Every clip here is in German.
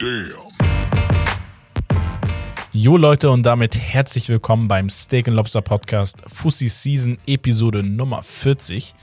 Damn. Jo Leute und damit herzlich willkommen beim Steak Lobster Podcast Fussi Season Episode Nummer 40.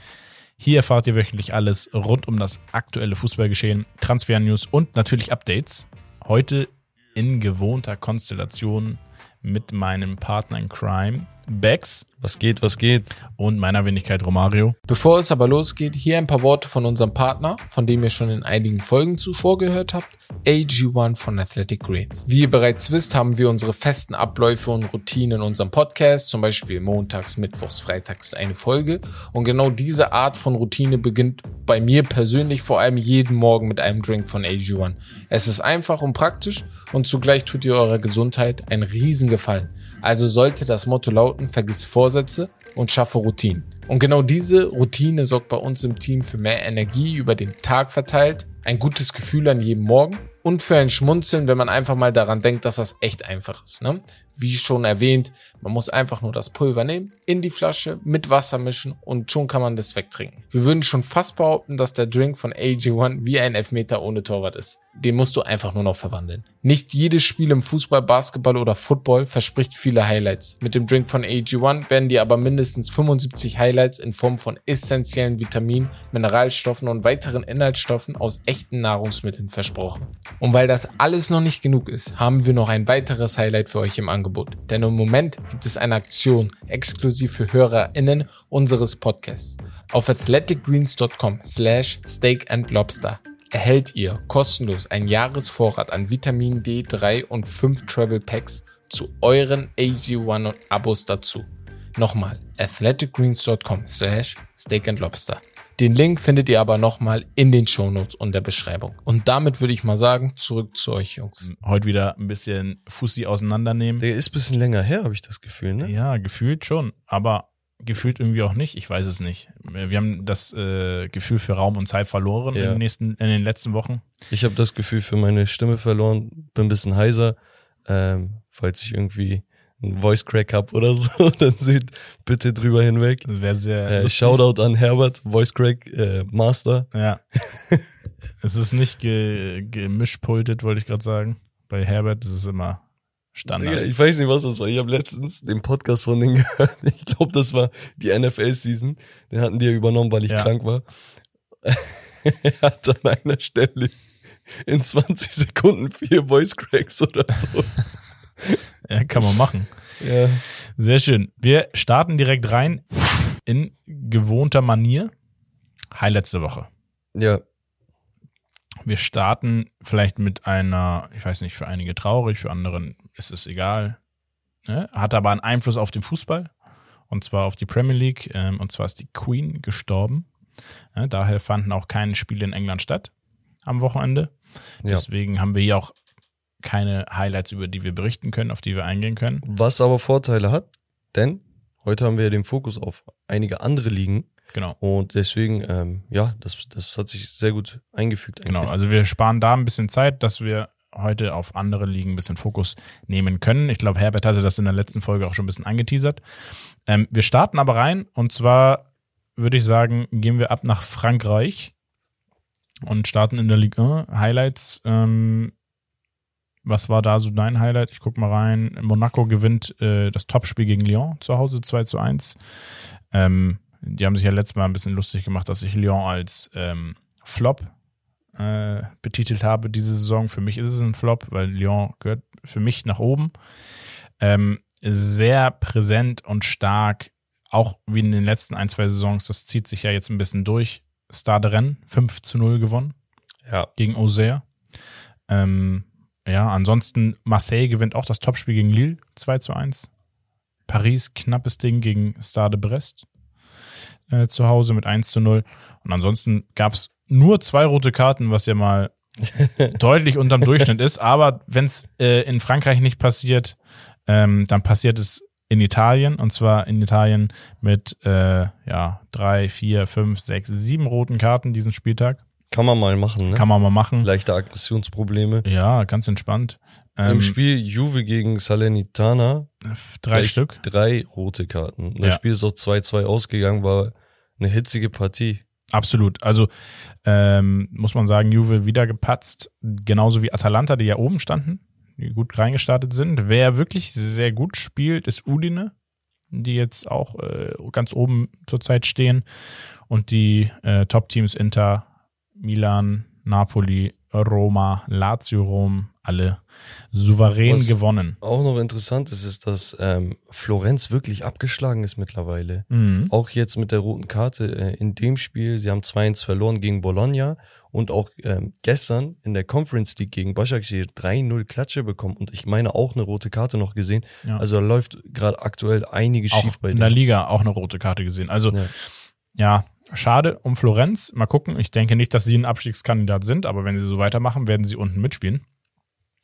Hier erfahrt ihr wöchentlich alles rund um das aktuelle Fußballgeschehen, Transfer-News und natürlich Updates. Heute in gewohnter Konstellation mit meinem Partner in Crime, Bex Was geht, was geht? und meiner Wenigkeit Romario. Bevor es aber losgeht, hier ein paar Worte von unserem Partner, von dem ihr schon in einigen Folgen zuvor gehört habt, AG1 von Athletic Greens. Wie ihr bereits wisst, haben wir unsere festen Abläufe und Routinen in unserem Podcast, zum Beispiel montags, mittwochs, freitags eine Folge. Und genau diese Art von Routine beginnt bei mir persönlich vor allem jeden Morgen mit einem Drink von AG1. Es ist einfach und praktisch und zugleich tut ihr eurer Gesundheit einen Riesengefallen. Also sollte das Motto lauten, vergiss Vorsätze und schaffe Routinen. Und genau diese Routine sorgt bei uns im Team für mehr Energie über den Tag verteilt, ein gutes Gefühl an jedem Morgen und für ein Schmunzeln, wenn man einfach mal daran denkt, dass das echt einfach ist. Ne? Wie schon erwähnt, man muss einfach nur das Pulver nehmen, in die Flasche mit Wasser mischen und schon kann man das wegtrinken. Wir würden schon fast behaupten, dass der Drink von AG1 wie ein Elfmeter ohne Torwart ist. Den musst du einfach nur noch verwandeln. Nicht jedes Spiel im Fußball, Basketball oder Football verspricht viele Highlights. Mit dem Drink von AG1 werden dir aber mindestens 75 Highlights in Form von essentiellen Vitaminen, Mineralstoffen und weiteren Inhaltsstoffen aus echten Nahrungsmitteln versprochen. Und weil das alles noch nicht genug ist, haben wir noch ein weiteres Highlight für euch im Angebot. Denn im Moment gibt es eine Aktion exklusiv für HörerInnen unseres Podcasts. Auf athleticgreens.com slash steak and lobster erhält ihr kostenlos einen Jahresvorrat an Vitamin D3 und 5 Travel Packs zu euren AG1 Abos dazu. Nochmal, athleticgreens.com slash steak and lobster. Den Link findet ihr aber nochmal in den Shownotes und der Beschreibung. Und damit würde ich mal sagen, zurück zu euch Jungs. Heute wieder ein bisschen Fussi auseinandernehmen. Der ist ein bisschen länger her, habe ich das Gefühl, ne? Ja, gefühlt schon, aber gefühlt irgendwie auch nicht. Ich weiß es nicht. Wir haben das äh, Gefühl für Raum und Zeit verloren in, Ja. den nächsten, in den letzten Wochen. Ich habe das Gefühl für meine Stimme verloren, bin ein bisschen heiser. Ähm, falls ich irgendwie einen Voice Crack hab oder so, dann seht bitte drüber hinweg. Wäre sehr. Äh. Shoutout an Herbert, Voice Crack äh, Master. Ja. es ist nicht ge gemischpultet, wollte ich gerade sagen. Bei Herbert ist es immer Standard. Digga, ich weiß nicht, was das war. Ich habe letztens den Podcast von denen gehört. Ich glaube, das war die NFL-Season. Den hatten die ja übernommen, weil ich Ja. krank war. er hat an einer Stelle in 20 Sekunden vier Voice Cracks oder so. Ja, kann man machen. ja. Sehr schön. Wir starten direkt rein in gewohnter Manier. Highlights der Woche. Ja, Wir starten vielleicht mit einer, ich weiß nicht, für einige traurig, für anderen ist es egal. Ne? Hat aber einen Einfluss auf den Fußball. Und zwar auf die Premier League. Ähm, und zwar ist die Queen gestorben. Ne? Daher fanden auch keine Spiele in England statt am Wochenende. Ja. Deswegen haben wir hier auch keine Highlights, über die wir berichten können, auf die wir eingehen können. Was aber Vorteile hat, denn heute haben wir ja den Fokus auf einige andere Ligen Genau. und deswegen, ähm, ja, das, das hat sich sehr gut eingefügt. Genau, eigentlich. also wir sparen da ein bisschen Zeit, dass wir heute auf andere Ligen ein bisschen Fokus nehmen können. Ich glaube, Herbert hatte das in der letzten Folge auch schon ein bisschen angeteasert. Ähm, wir starten aber rein und zwar würde ich sagen, gehen wir ab nach Frankreich und starten in der Ligue 1. Highlights, ähm, was war da so dein Highlight? Ich guck mal rein. Monaco gewinnt äh, das Topspiel gegen Lyon zu Hause 2 zu 1. Ähm, die haben sich ja letztes Mal ein bisschen lustig gemacht, dass ich Lyon als ähm, Flop äh, betitelt habe diese Saison. Für mich ist es ein Flop, weil Lyon gehört für mich nach oben. Ähm, sehr präsent und stark, auch wie in den letzten ein, zwei Saisons. Das zieht sich ja jetzt ein bisschen durch. Stade Rennes 5 zu 0 gewonnen ja, gegen Auxerre. Ähm, ja, ansonsten Marseille gewinnt auch das Topspiel gegen Lille 2 zu 1. Paris knappes Ding gegen Stade Brest äh, zu Hause mit 1 zu 0. Und ansonsten gab es nur zwei rote Karten, was ja mal deutlich unterm Durchschnitt ist. Aber wenn es äh, in Frankreich nicht passiert, ähm, dann passiert es in Italien. Und zwar in Italien mit äh, ja, drei, vier, fünf, sechs, sieben roten Karten diesen Spieltag. Kann man mal machen, ne? Kann man mal machen. Leichte Aggressionsprobleme. Ja, ganz entspannt. Ähm, Im Spiel Juve gegen Salernitana drei Stück. Drei rote Karten. Das Ja. Spiel ist auch 2-2 ausgegangen, war eine hitzige Partie. Absolut. Also ähm, muss man sagen, Juve wieder gepatzt, genauso wie Atalanta, die ja oben standen, die gut reingestartet sind. Wer wirklich sehr gut spielt, ist Udine, die jetzt auch äh, ganz oben zurzeit stehen. Und die äh, Top-Teams Inter, Milan, Napoli, Roma, Lazio Rom, alle souverän Was- gewonnen. Auch noch interessant ist, ist, dass ähm, Florenz wirklich abgeschlagen ist mittlerweile. Mhm. Auch jetzt mit der roten Karte äh, in dem Spiel. Sie haben 2-1 verloren gegen Bologna und auch ähm, gestern in der Conference League gegen Başakşehir 3-0 Klatsche bekommen und ich meine auch eine rote Karte noch gesehen. Ja. Also da läuft gerade aktuell einiges Auch schief bei in der denen. Liga auch eine rote Karte gesehen. Also Ja. ja, schade um Florenz. Mal gucken. Ich denke nicht, dass sie ein Abstiegskandidat sind, aber wenn sie so weitermachen, werden sie unten mitspielen.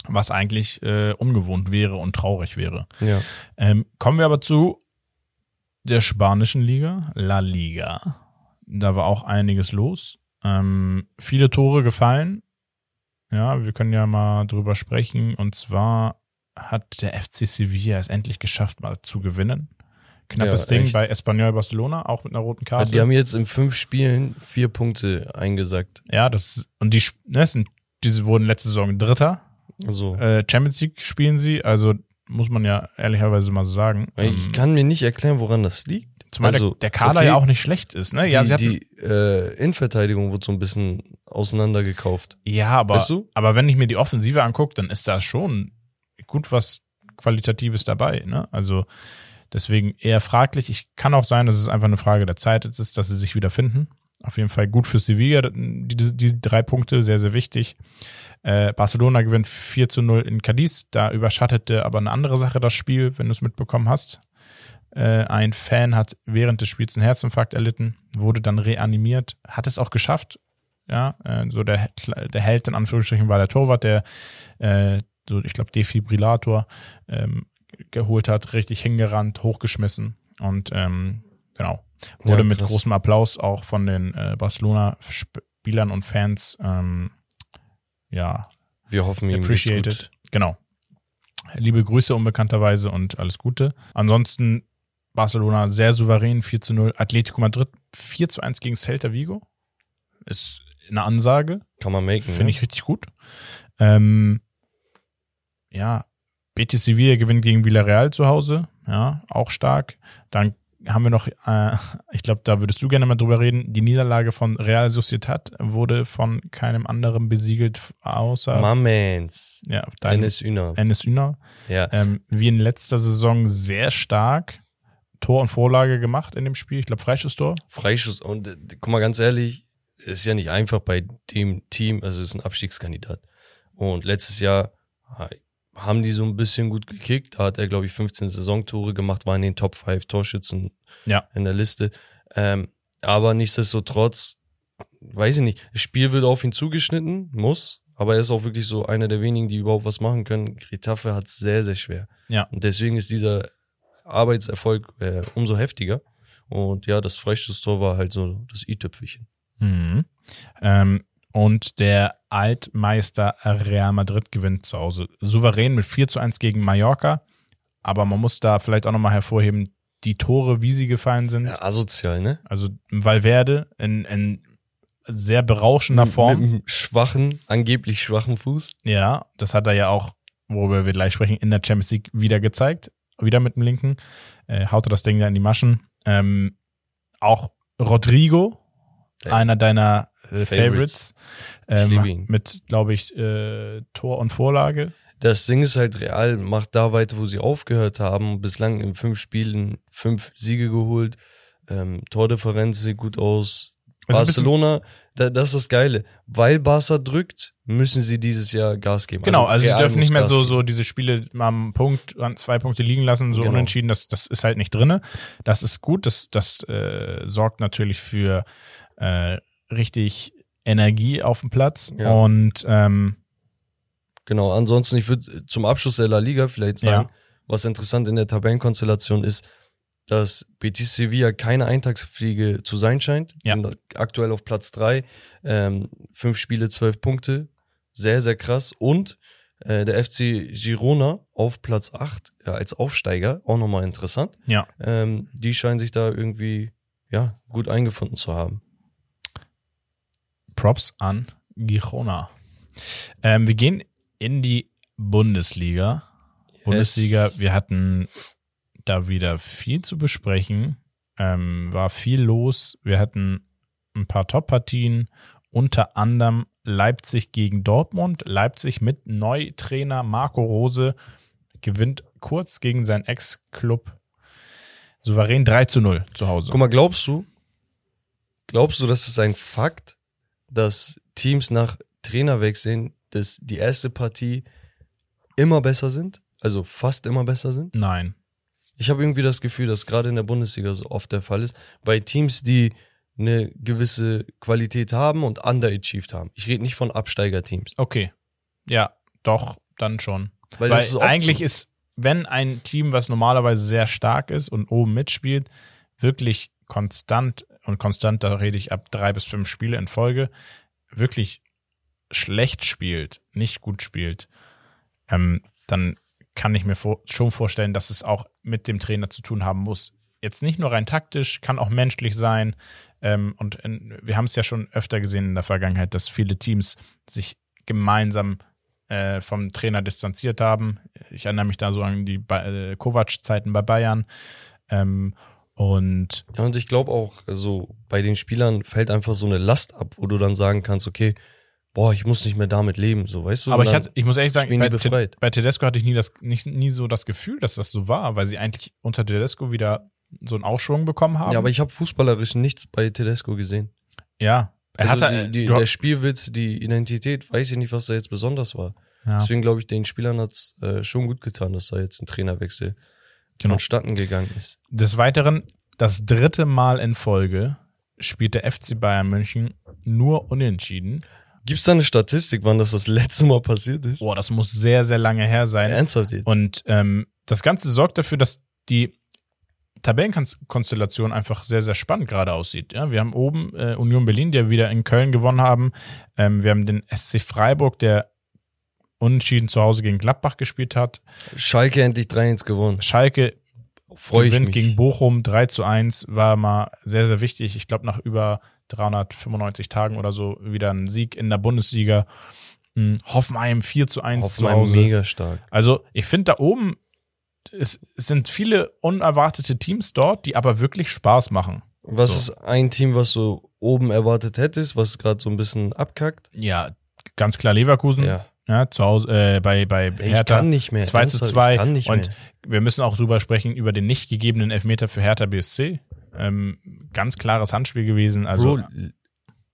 Was eigentlich äh, ungewohnt wäre und traurig wäre. Ja. Ähm, kommen wir aber zu der spanischen Liga, La Liga. Da war auch einiges los. Ähm, viele Tore gefallen. Ja, wir können ja mal drüber sprechen. Und zwar hat der FC Sevilla es endlich geschafft, mal zu gewinnen. Knappes Ja, Ding echt. bei Espanyol Barcelona, auch mit einer roten Karte. Die haben jetzt in fünf Spielen vier Punkte eingesackt. ja, das und die, ne, sind, diese wurden letzte Saison Dritter. Also Äh, Champions League spielen sie, also muss man ja ehrlicherweise mal so sagen. ich Ähm, kann mir nicht erklären, woran das liegt. Zumal also, der, der Kader okay. ja auch nicht schlecht ist, ne? Ja, die sie hatten, die äh, Innenverteidigung wurde so ein bisschen auseinandergekauft. ja aber, Weißt du? aber wenn ich mir die Offensive angucke, dann ist da schon gut was Qualitatives dabei, ne? Also deswegen eher fraglich. Ich kann auch sein, dass es einfach eine Frage der Zeit ist, dass sie sich wieder finden. Auf jeden Fall gut für Sevilla, die, die drei Punkte, sehr, sehr wichtig. Äh, Barcelona gewinnt 4 zu 0 in Cadiz. Da überschattete aber eine andere Sache das Spiel, wenn du es mitbekommen hast. Äh, ein Fan hat während des Spiels einen Herzinfarkt erlitten, wurde dann reanimiert, hat es auch geschafft. Ja, äh, so der, der Held in Anführungsstrichen war der Torwart, der äh, so, ich glaube, Defibrillator ähm, geholt hat, richtig hingerannt, hochgeschmissen und ähm, genau. Wurde Ja, mit großem Applaus auch von den äh, Barcelona-Spielern und Fans ähm, ja, Wir hoffen ihm appreciated. gut. Genau. Liebe Grüße unbekannterweise und alles Gute. Ansonsten Barcelona sehr souverän, 4 zu 0. Atletico Madrid 4 zu 1 gegen Celta Vigo. Ist eine Ansage. Kann man machen. Finde ich richtig gut. Ähm, ja, Betis Sevilla gewinnt gegen Villarreal zu Hause. Ja, auch stark. Dann haben wir noch, äh, ich glaube, da würdest du gerne mal drüber reden. Die Niederlage von Real Sociedad wurde von keinem anderen besiegelt, außer Mamens. ja, dein Eines Üner. Enes Üner. Ja. Ähm, wie in letzter Saison sehr stark Tor und Vorlage gemacht in dem Spiel. Ich glaube, Freischusstor. Freischuss. Und äh, guck mal, ganz ehrlich, ist ja nicht einfach bei dem Team, also ist ein Abstiegskandidat. Und letztes Jahr ha- haben die so ein bisschen gut gekickt. Da hat er, glaube ich, 15 Saisontore gemacht, war in den Top 5 Torschützen Ja. in der Liste. Ähm, aber nichtsdestotrotz, weiß ich nicht, das Spiel wird auf ihn zugeschnitten, muss. Aber er ist auch wirklich so einer der wenigen, die überhaupt was machen können. Getafe hat es sehr, sehr schwer. Ja. Und deswegen ist dieser Arbeitserfolg äh, umso heftiger. Und ja, das Freistoßtor war halt so das i-Tüpfelchen. Mhm. Ähm, und der Altmeister Real Madrid gewinnt zu Hause souverän mit 4 zu 1 gegen Mallorca. Aber man muss da vielleicht auch nochmal hervorheben, die Tore, wie sie gefallen sind. Ja, asozial, ne? Also Valverde in, in sehr berauschender Form. Mit einem schwachen, angeblich schwachen Fuß. Ja, das hat er ja auch, worüber wir gleich sprechen, in der Champions League wieder gezeigt. Wieder mit dem linken. Äh, haute das Ding da in die Maschen. Ähm, auch Rodrigo, Ja. einer deiner äh, Favorites, ähm, mit, glaube ich, äh, Tor und Vorlage. Das Ding ist halt real, macht da weiter, wo sie aufgehört haben. Bislang in fünf Spielen fünf Siege geholt. Ähm, Tordifferenz sieht gut aus. Also Barcelona, da, das ist das Geile. Weil Barca drückt, müssen sie dieses Jahr Gas geben. Genau, also, sie Real dürfen nicht mehr Gas so, so diese Spiele mal einen Punkt, an zwei Punkte liegen lassen, so Genau. unentschieden, das, das ist halt nicht drinne. Das ist gut, das, das äh, sorgt natürlich für äh, richtig Energie auf dem Platz. Ja. Und ähm, Genau, ansonsten, ich würde zum Abschluss der La Liga vielleicht sagen, Ja. was interessant in der Tabellenkonstellation ist, dass Betis Sevilla keine Eintagsfliege zu sein scheint. Ja. sind aktuell auf Platz drei, ähm, fünf Spiele, zwölf Punkte. Sehr, sehr krass. Und äh, der FC Girona auf Platz acht ja, als Aufsteiger, auch nochmal interessant. ja, Ähm, die scheinen sich da irgendwie ja, gut eingefunden zu haben. Props an Girona. Ähm, wir gehen in die Bundesliga. Bundesliga, wir hatten da wieder viel zu besprechen. Ähm, war viel los. Wir hatten ein paar Top-Partien, unter anderem Leipzig gegen Dortmund. Leipzig mit Neutrainer Marco Rose gewinnt kurz gegen seinen Ex-Club souverän 3 zu 0 zu Hause. Guck mal, glaubst du, glaubst du, das ist ein Fakt, dass Teams nach Trainer wechseln, dass die erste Partie immer besser sind? Also fast immer besser sind? Nein. Ich habe irgendwie das Gefühl, dass gerade in der Bundesliga so oft der Fall ist, bei Teams, die eine gewisse Qualität haben und underachieved haben. Ich rede nicht von Absteigerteams. Okay. Ja, doch, dann schon. Weil Weil, ist eigentlich so. ist, wenn ein Team, was normalerweise sehr stark ist und oben mitspielt, wirklich konstant, und konstant, da rede ich ab drei bis fünf Spiele in Folge, wirklich schlecht spielt, nicht gut spielt, ähm, dann kann ich mir vor, schon vorstellen, dass es auch mit dem Trainer zu tun haben muss. Jetzt nicht nur rein taktisch, kann auch menschlich sein. Ähm, und in, wir haben es ja schon öfter gesehen in der Vergangenheit, dass viele Teams sich gemeinsam äh, vom Trainer distanziert haben. Ich erinnere mich da so an die äh, Kovac-Zeiten bei Bayern. Ähm, und Ja, und ich glaube auch, so bei den Spielern fällt einfach so eine Last ab, wo du dann sagen kannst, okay, boah, ich muss nicht mehr damit leben, so, weißt du? aber ich, hatte, ich muss ehrlich sagen, bei, befreit. bei Tedesco hatte ich nie, das, nicht, nie so das Gefühl, dass das so war, weil sie eigentlich unter Tedesco wieder so einen Aufschwung bekommen haben. Ja, aber ich habe fußballerisch nichts bei Tedesco gesehen. ja, er Also hatte, die, die, der Spielwitz, die Identität, weiß ich nicht, was da jetzt besonders war. ja, Deswegen glaube ich, den Spielern hat's äh, schon gut getan, dass da jetzt ein Trainerwechsel Genau. vonstatten gegangen ist. des Weiteren, das dritte Mal in Folge spielt der FC Bayern München nur unentschieden. Gibt's da eine Statistik, wann das das letzte Mal passiert ist? Boah, das muss sehr, sehr lange her sein. Ernsthaft jetzt? Und ähm, das Ganze sorgt dafür, dass die Tabellenkonstellation einfach sehr, sehr spannend gerade aussieht. Ja, wir haben oben äh, Union Berlin, die ja wieder in Köln gewonnen haben. Ähm, wir haben den SC Freiburg, der unentschieden zu Hause gegen Gladbach gespielt hat. Schalke endlich 3-1 gewonnen. Schalke Freue ich gewinnt gegen Bochum 3 zu 1, war mal sehr, sehr wichtig. Ich glaube, nach über 395 Tagen oder so wieder ein Sieg in der Bundesliga. Hm, Hoffenheim 4 zu 1 zu Hoffenheim Hause. mega stark. Also ich finde da oben, es, es sind viele unerwartete Teams dort, die aber wirklich Spaß machen. Was So. ist ein Team, was du oben erwartet hättest, was gerade so ein bisschen abkackt? Ja, ganz klar Leverkusen. Ja. Ja. zu Hause, äh, bei, bei Ich Hertha. kann nicht mehr. 2 zu Ernsthaft, 2. Ich kann nicht Und mehr. wir müssen auch drüber sprechen, über den nicht gegebenen Elfmeter für Hertha BSC. Ähm, ganz klares Handspiel gewesen. Also, Bro,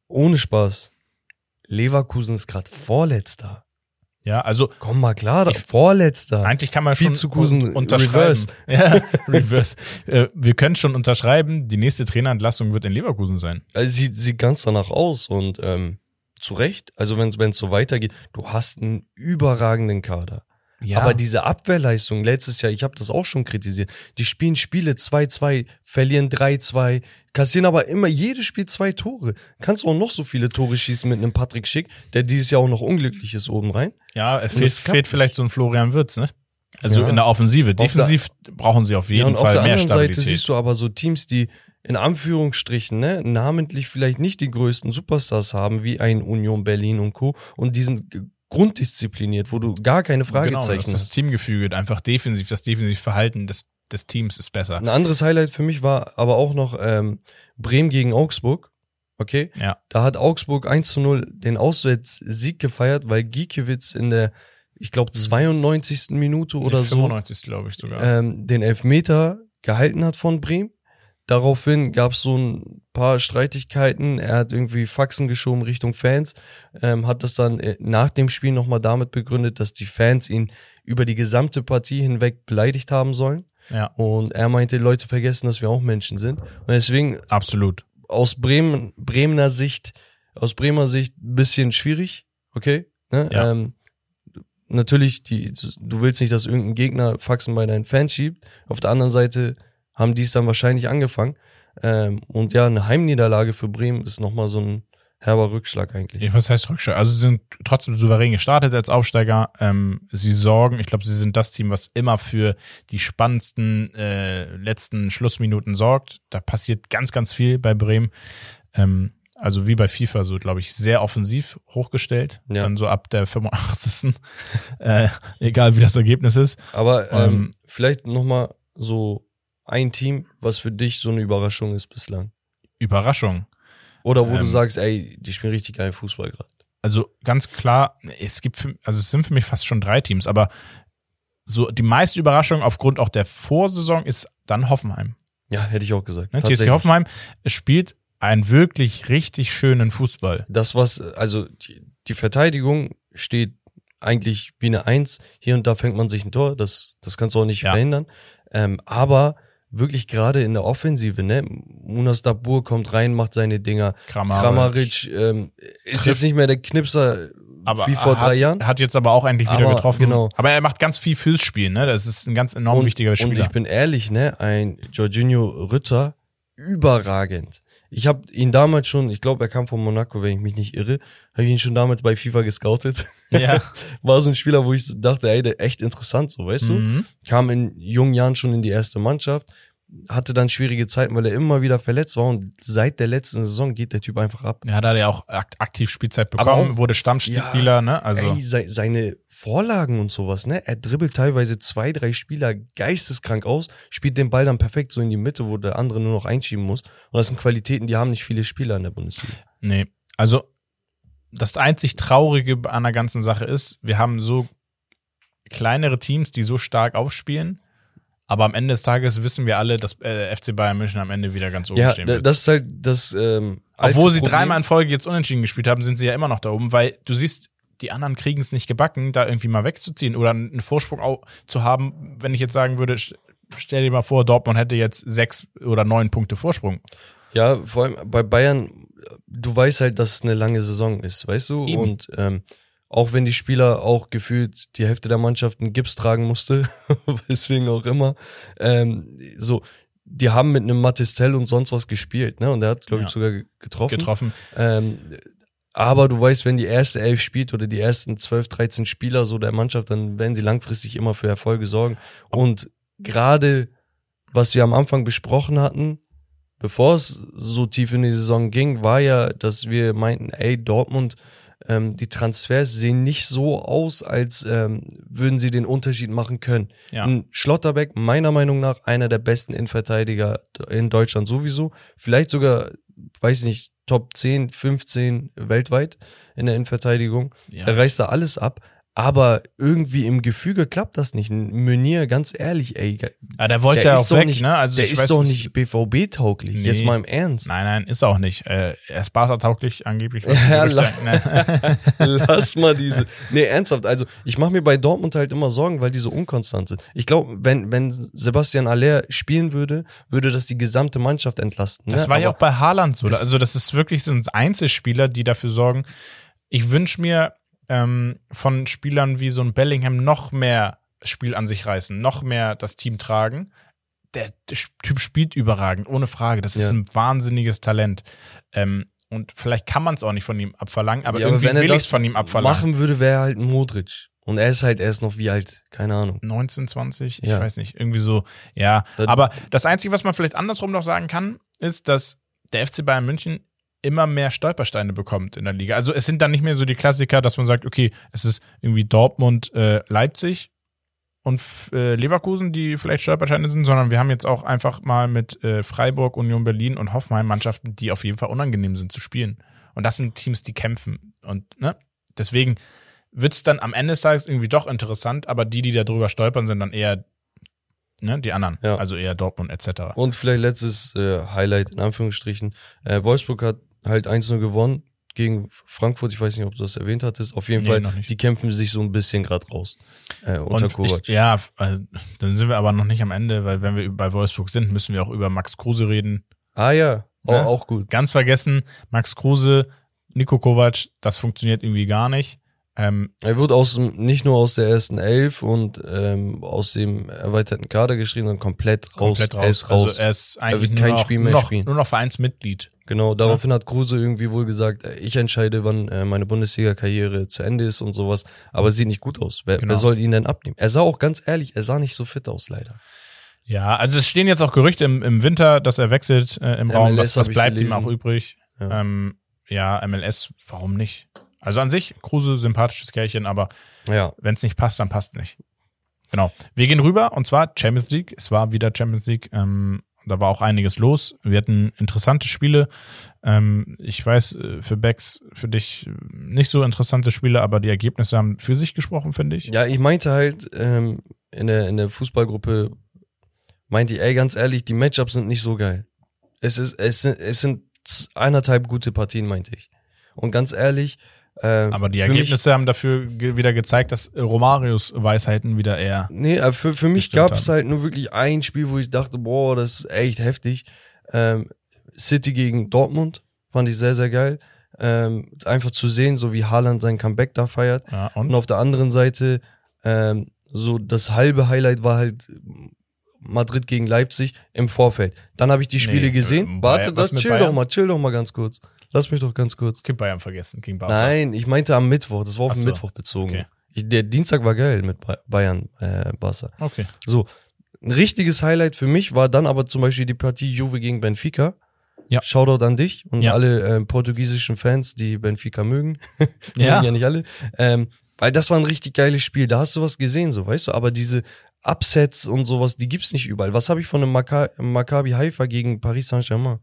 ohne Spaß. Leverkusen ist gerade Vorletzter. ja, also Komm mal klar, Ich- Vorletzter. eigentlich kann man schon Vizekusen un unterschreiben. reverse. Ja, reverse. Äh, wir können schon unterschreiben, die nächste Trainerentlassung wird in Leverkusen sein. Also sieht, sieht ganz danach aus und ähm, zu Recht. Also wenn es so weitergeht, du hast einen überragenden Kader. Ja, Aber diese Abwehrleistung letztes Jahr, ich habe das auch schon kritisiert. Die spielen Spiele 2-2, verlieren 3-2, kassieren aber immer jedes Spiel zwei Tore. Kannst du auch noch so viele Tore schießen mit einem Patrick Schick, der dieses Jahr auch noch unglücklich ist oben rein. ja fehlt, fehlt vielleicht so ein Florian Wirtz, ne? Also Ja. in der Offensive. der- Defensiv brauchen sie auf jeden ja, und auf Fall der mehr anderen Stabilität. Seite siehst du aber so Teams, die in Anführungsstrichen, ne, namentlich vielleicht nicht die größten Superstars haben, wie ein Union Berlin und Co. Und die sind grunddiszipliniert, wo du gar keine genau, Fragezeichen das hast. Teamgefüge, einfach defensiv, das defensive Verhalten des, des Teams ist besser. Ein anderes Highlight für mich war aber auch noch ähm, Bremen gegen Augsburg. Okay. Ja. Da hat Augsburg 1 zu 0 den Auswärtssieg gefeiert, weil Giekewitz in der, ich glaube, 92. Minute oder Nee, so 95, glaube ich sogar. ähm, den Elfmeter gehalten hat von Bremen. Daraufhin gab es so ein paar Streitigkeiten. Er hat irgendwie Faxen geschoben Richtung Fans, ähm, hat das dann äh, nach dem Spiel nochmal damit begründet, dass die Fans ihn über die gesamte Partie hinweg beleidigt haben sollen. ja, Und er meinte, Leute vergessen, dass wir auch Menschen sind. Und deswegen absolut. aus Bremen, Bremener Sicht, aus Bremer Sicht ein bisschen schwierig, okay? Ne? Ja. Ähm, natürlich, die, du willst nicht, dass irgendein Gegner Faxen bei deinen Fans schiebt. Auf der anderen Seite haben die es dann wahrscheinlich angefangen. Ähm, und ja, eine Heimniederlage für Bremen ist nochmal so ein herber Rückschlag eigentlich. Was heißt Rückschlag? Also sie sind trotzdem souverän gestartet als Aufsteiger. Ähm, sie sorgen, ich glaube, sie sind das Team, was immer für die spannendsten äh, letzten Schlussminuten sorgt. Da passiert ganz, ganz viel bei Bremen. Ähm, also wie bei FIFA, so glaube ich, sehr offensiv hochgestellt. Ja. Dann so ab der 85. äh, egal wie das Ergebnis ist. Aber ähm, Ähm, vielleicht nochmal so ein Team, was für dich so eine Überraschung ist bislang. Überraschung. Oder wo du Ähm. sagst, ey, die spielen richtig geilen Fußball gerade. Also ganz klar, es gibt, für, also es sind für mich fast schon drei Teams, aber so die meiste Überraschung aufgrund auch der Vorsaison ist dann Hoffenheim. Ja, hätte ich auch gesagt. Ne? TSG. Hoffenheim spielt einen wirklich richtig schönen Fußball. Das, was, also die, die Verteidigung steht eigentlich wie eine Eins. Hier und da fängt man sich ein Tor, das, das kannst du auch nicht Ja. verhindern. Ähm, aber wirklich gerade in der Offensive, ne? Munas Dabur kommt rein, macht seine Dinger. Kramaric. Kramaric ähm, ist jetzt nicht mehr der Knipser aber wie vor hat, drei Jahren. Hat jetzt aber auch endlich wieder Aber, getroffen. genau. Aber er macht ganz viel fürs Spiel, ne? Das ist ein ganz enorm wichtiger und Spieler. ich bin ehrlich, ne, ein Jorginho Rütter, überragend. Ich habe ihn damals schon, ich glaube, er kam von Monaco, wenn ich mich nicht irre, habe ich ihn schon damals bei FIFA gescoutet. ja. War so ein Spieler, wo ich dachte, ey, der echt interessant, so, weißt du? Mhm. Kam in jungen Jahren schon in die erste Mannschaft, hatte dann schwierige Zeiten, weil er immer wieder verletzt war und seit der letzten Saison geht der Typ einfach ab. Ja, da hat er auch akt aktiv Spielzeit bekommen, auch- wurde Stammspieler, ne? Also Ey, sei, seine Vorlagen und sowas, ne? Er dribbelt teilweise zwei, drei Spieler geisteskrank aus, spielt den Ball dann perfekt so in die Mitte, wo der andere nur noch einschieben muss. Und das sind Qualitäten, die haben nicht viele Spieler in der Bundesliga. Nee, also das einzig Traurige an der ganzen Sache ist, wir haben so kleinere Teams, die so stark aufspielen, aber am Ende des Tages wissen wir alle, dass äh, FC Bayern München am Ende wieder ganz oben Ja, stehen wird. das ist halt das. Ähm, Obwohl sie Problem. dreimal in Folge jetzt unentschieden gespielt haben, sind sie ja immer noch da oben, weil du siehst, die anderen kriegen es nicht gebacken, da irgendwie mal wegzuziehen oder einen Vorsprung auch zu haben. Wenn ich jetzt sagen würde, st- stell dir mal vor, Dortmund hätte jetzt sechs oder neun Punkte Vorsprung. Ja, vor allem bei Bayern, du weißt halt, dass es eine lange Saison ist, weißt du? Eben. Und ähm, auch wenn die Spieler auch gefühlt die Hälfte der Mannschaft einen Gips tragen musste, weswegen auch immer, ähm, so, die haben mit einem Matistel und sonst was gespielt, ne? Und der hat, glaube Ja. ich, sogar ge- getroffen. Getroffen. Ähm, aber du weißt, wenn die erste Elf spielt oder die ersten 12, 13 Spieler so der Mannschaft, dann werden sie langfristig immer für Erfolge sorgen. Und gerade, was wir am Anfang besprochen hatten, bevor es so tief in die Saison ging, war ja, dass wir meinten, ey, Dortmund, ähm, die Transfers sehen nicht so aus, als ähm, würden sie den Unterschied machen können. Ja. Ein Schlotterbeck, meiner Meinung nach, einer der besten Innenverteidiger in Deutschland sowieso. Vielleicht sogar, weiß nicht, Top 10, 15 weltweit in der Innenverteidigung. Ja. Der reißt da alles ab. Aber irgendwie im Gefüge klappt das nicht. Ein Meunier, ganz ehrlich, ey, Ja, der wollte ja ist auch doch weg, nicht, ne? Also der ist weiß, doch nicht BVB-tauglich. Nee. Jetzt mal im Ernst. Nein, nein, ist auch nicht. Äh, er ist Barca-tauglich angeblich. Ja, Gerüchte- ne? Lass mal diese. Nee, ernsthaft. Also, ich mache mir bei Dortmund halt immer Sorgen, weil die so unkonstant sind. Ich glaube, wenn, wenn Sebastian Aller spielen würde, würde das die gesamte Mannschaft entlasten. Das ne? war ja Aber- auch bei Haaland so. Also das ist wirklich ein Einzelspieler, die dafür sorgen. Ich wünsche mir ähm, von Spielern wie so ein Bellingham noch mehr Spiel an sich reißen, noch mehr das Team tragen. Der, der Typ spielt überragend, ohne Frage. Das ist Ja. ein wahnsinniges Talent. Ähm, und vielleicht kann man es auch nicht von ihm abverlangen, aber Ja, irgendwie wenn er will ich es von ihm abverlangen. machen würde, wäre er halt ein Modric. Und er ist halt erst noch wie alt, keine Ahnung. 19, 20, ich Ja. weiß nicht, irgendwie so, ja. Dann- Aber das Einzige, was man vielleicht andersrum noch sagen kann, ist, dass der FC Bayern München immer mehr Stolpersteine bekommt in der Liga. Also es sind dann nicht mehr so die Klassiker, dass man sagt, okay, es ist irgendwie Dortmund, äh, Leipzig und äh, Leverkusen, die vielleicht Stolpersteine sind, sondern wir haben jetzt auch einfach mal mit äh, Freiburg, Union Berlin und Hoffenheim Mannschaften, die auf jeden Fall unangenehm sind zu spielen. Und das sind Teams, die kämpfen. Und ne, deswegen wird es dann am Ende des Tages irgendwie doch interessant, aber die, die da drüber stolpern, sind dann eher ne, die anderen. Ja. Also eher Dortmund etc. Und vielleicht letztes äh, Highlight in Anführungsstrichen. Äh, Wolfsburg hat halt 1-0 gewonnen gegen Frankfurt. Ich weiß nicht, ob du das erwähnt hattest. Auf jeden Nee, Fall, die kämpfen sich so ein bisschen gerade raus. Äh, unter Und Kovac. ich, ja, also, dann sind wir aber noch nicht am Ende, weil wenn wir bei Wolfsburg sind, müssen wir auch über Max Kruse reden. ah ja, oh, Ja. auch gut. Ganz vergessen, Max Kruse, Nico Kovac, das funktioniert irgendwie gar nicht. Ähm, Er wird aus dem, nicht nur aus der ersten Elf und ähm, aus dem erweiterten Kader geschrieben, sondern komplett raus. komplett raus. Er ist raus. Also er ist eigentlich wird nur, kein noch, Spiel mehr nur, noch, spielen. nur noch Vereinsmitglied. Genau, daraufhin hat Kruse irgendwie wohl gesagt, äh, ich entscheide, wann äh, meine Bundesliga-Karriere zu Ende ist und sowas. Aber es sieht nicht gut aus. Wer, Genau. wer soll ihn denn abnehmen? Er sah auch ganz ehrlich, er sah nicht so fit aus, leider. Ja, also es stehen jetzt auch Gerüchte im, im Winter, dass er wechselt äh, im MLS Raum. Was ich bleibt ihm auch übrig? Ja. Ähm, ja, MLS, warum nicht? Also an sich, Kruse, sympathisches Kerlchen, aber Ja, wenn es nicht passt, dann passt nicht. Genau. Wir gehen rüber und zwar Champions League. Es war wieder Champions League. Ähm, da war auch einiges los. Wir hatten interessante Spiele. Ähm, ich weiß, äh, für Becks, für dich äh, nicht so interessante Spiele, aber die Ergebnisse haben für sich gesprochen, finde ich. Ja, ich meinte halt, ähm, in, der, in der Fußballgruppe, meinte ich, ey, ganz ehrlich, die Matchups sind nicht so geil. Es, ist, es, sind, es sind eineinhalb gute Partien, meinte ich. Und ganz ehrlich, ähm, Aber die für mich- Ergebnisse haben dafür ge wieder gezeigt, dass Romarios Weisheiten wieder eher. Nee, für, für mich gab es halt nur wirklich ein Spiel, wo ich dachte, boah, das ist echt heftig. Ähm, City gegen Dortmund fand ich sehr, sehr geil. Ähm, einfach zu sehen, so wie Haaland sein Comeback da feiert. Ja, Und und? auf der anderen Seite, ähm, so das halbe Highlight war halt Madrid gegen Leipzig im Vorfeld. Dann habe ich die Spiele Nee, gesehen. äh, Warte, das, chill doch mal, chill doch mal ganz kurz. Lass mich doch ganz kurz. Kind Bayern vergessen gegen Barca. Nein, ich meinte am Mittwoch. Das war auf Ach den so. Mittwoch bezogen. Okay. Ich, der Dienstag war geil mit Ba- Bayern, äh, Barca. Okay. So, ein richtiges Highlight für mich war dann aber zum Beispiel die Partie Juve gegen Benfica. Ja. Shoutout an dich und Ja. alle äh, portugiesischen Fans, die Benfica mögen. Ja. Mögen ja nicht alle. Ähm, weil das war ein richtig geiles Spiel. Da hast du was gesehen, so, weißt du, aber diese Upsets und sowas, die gibt's nicht überall. Was habe ich von einem Macca Maccabi Haifa gegen Paris Saint-Germain?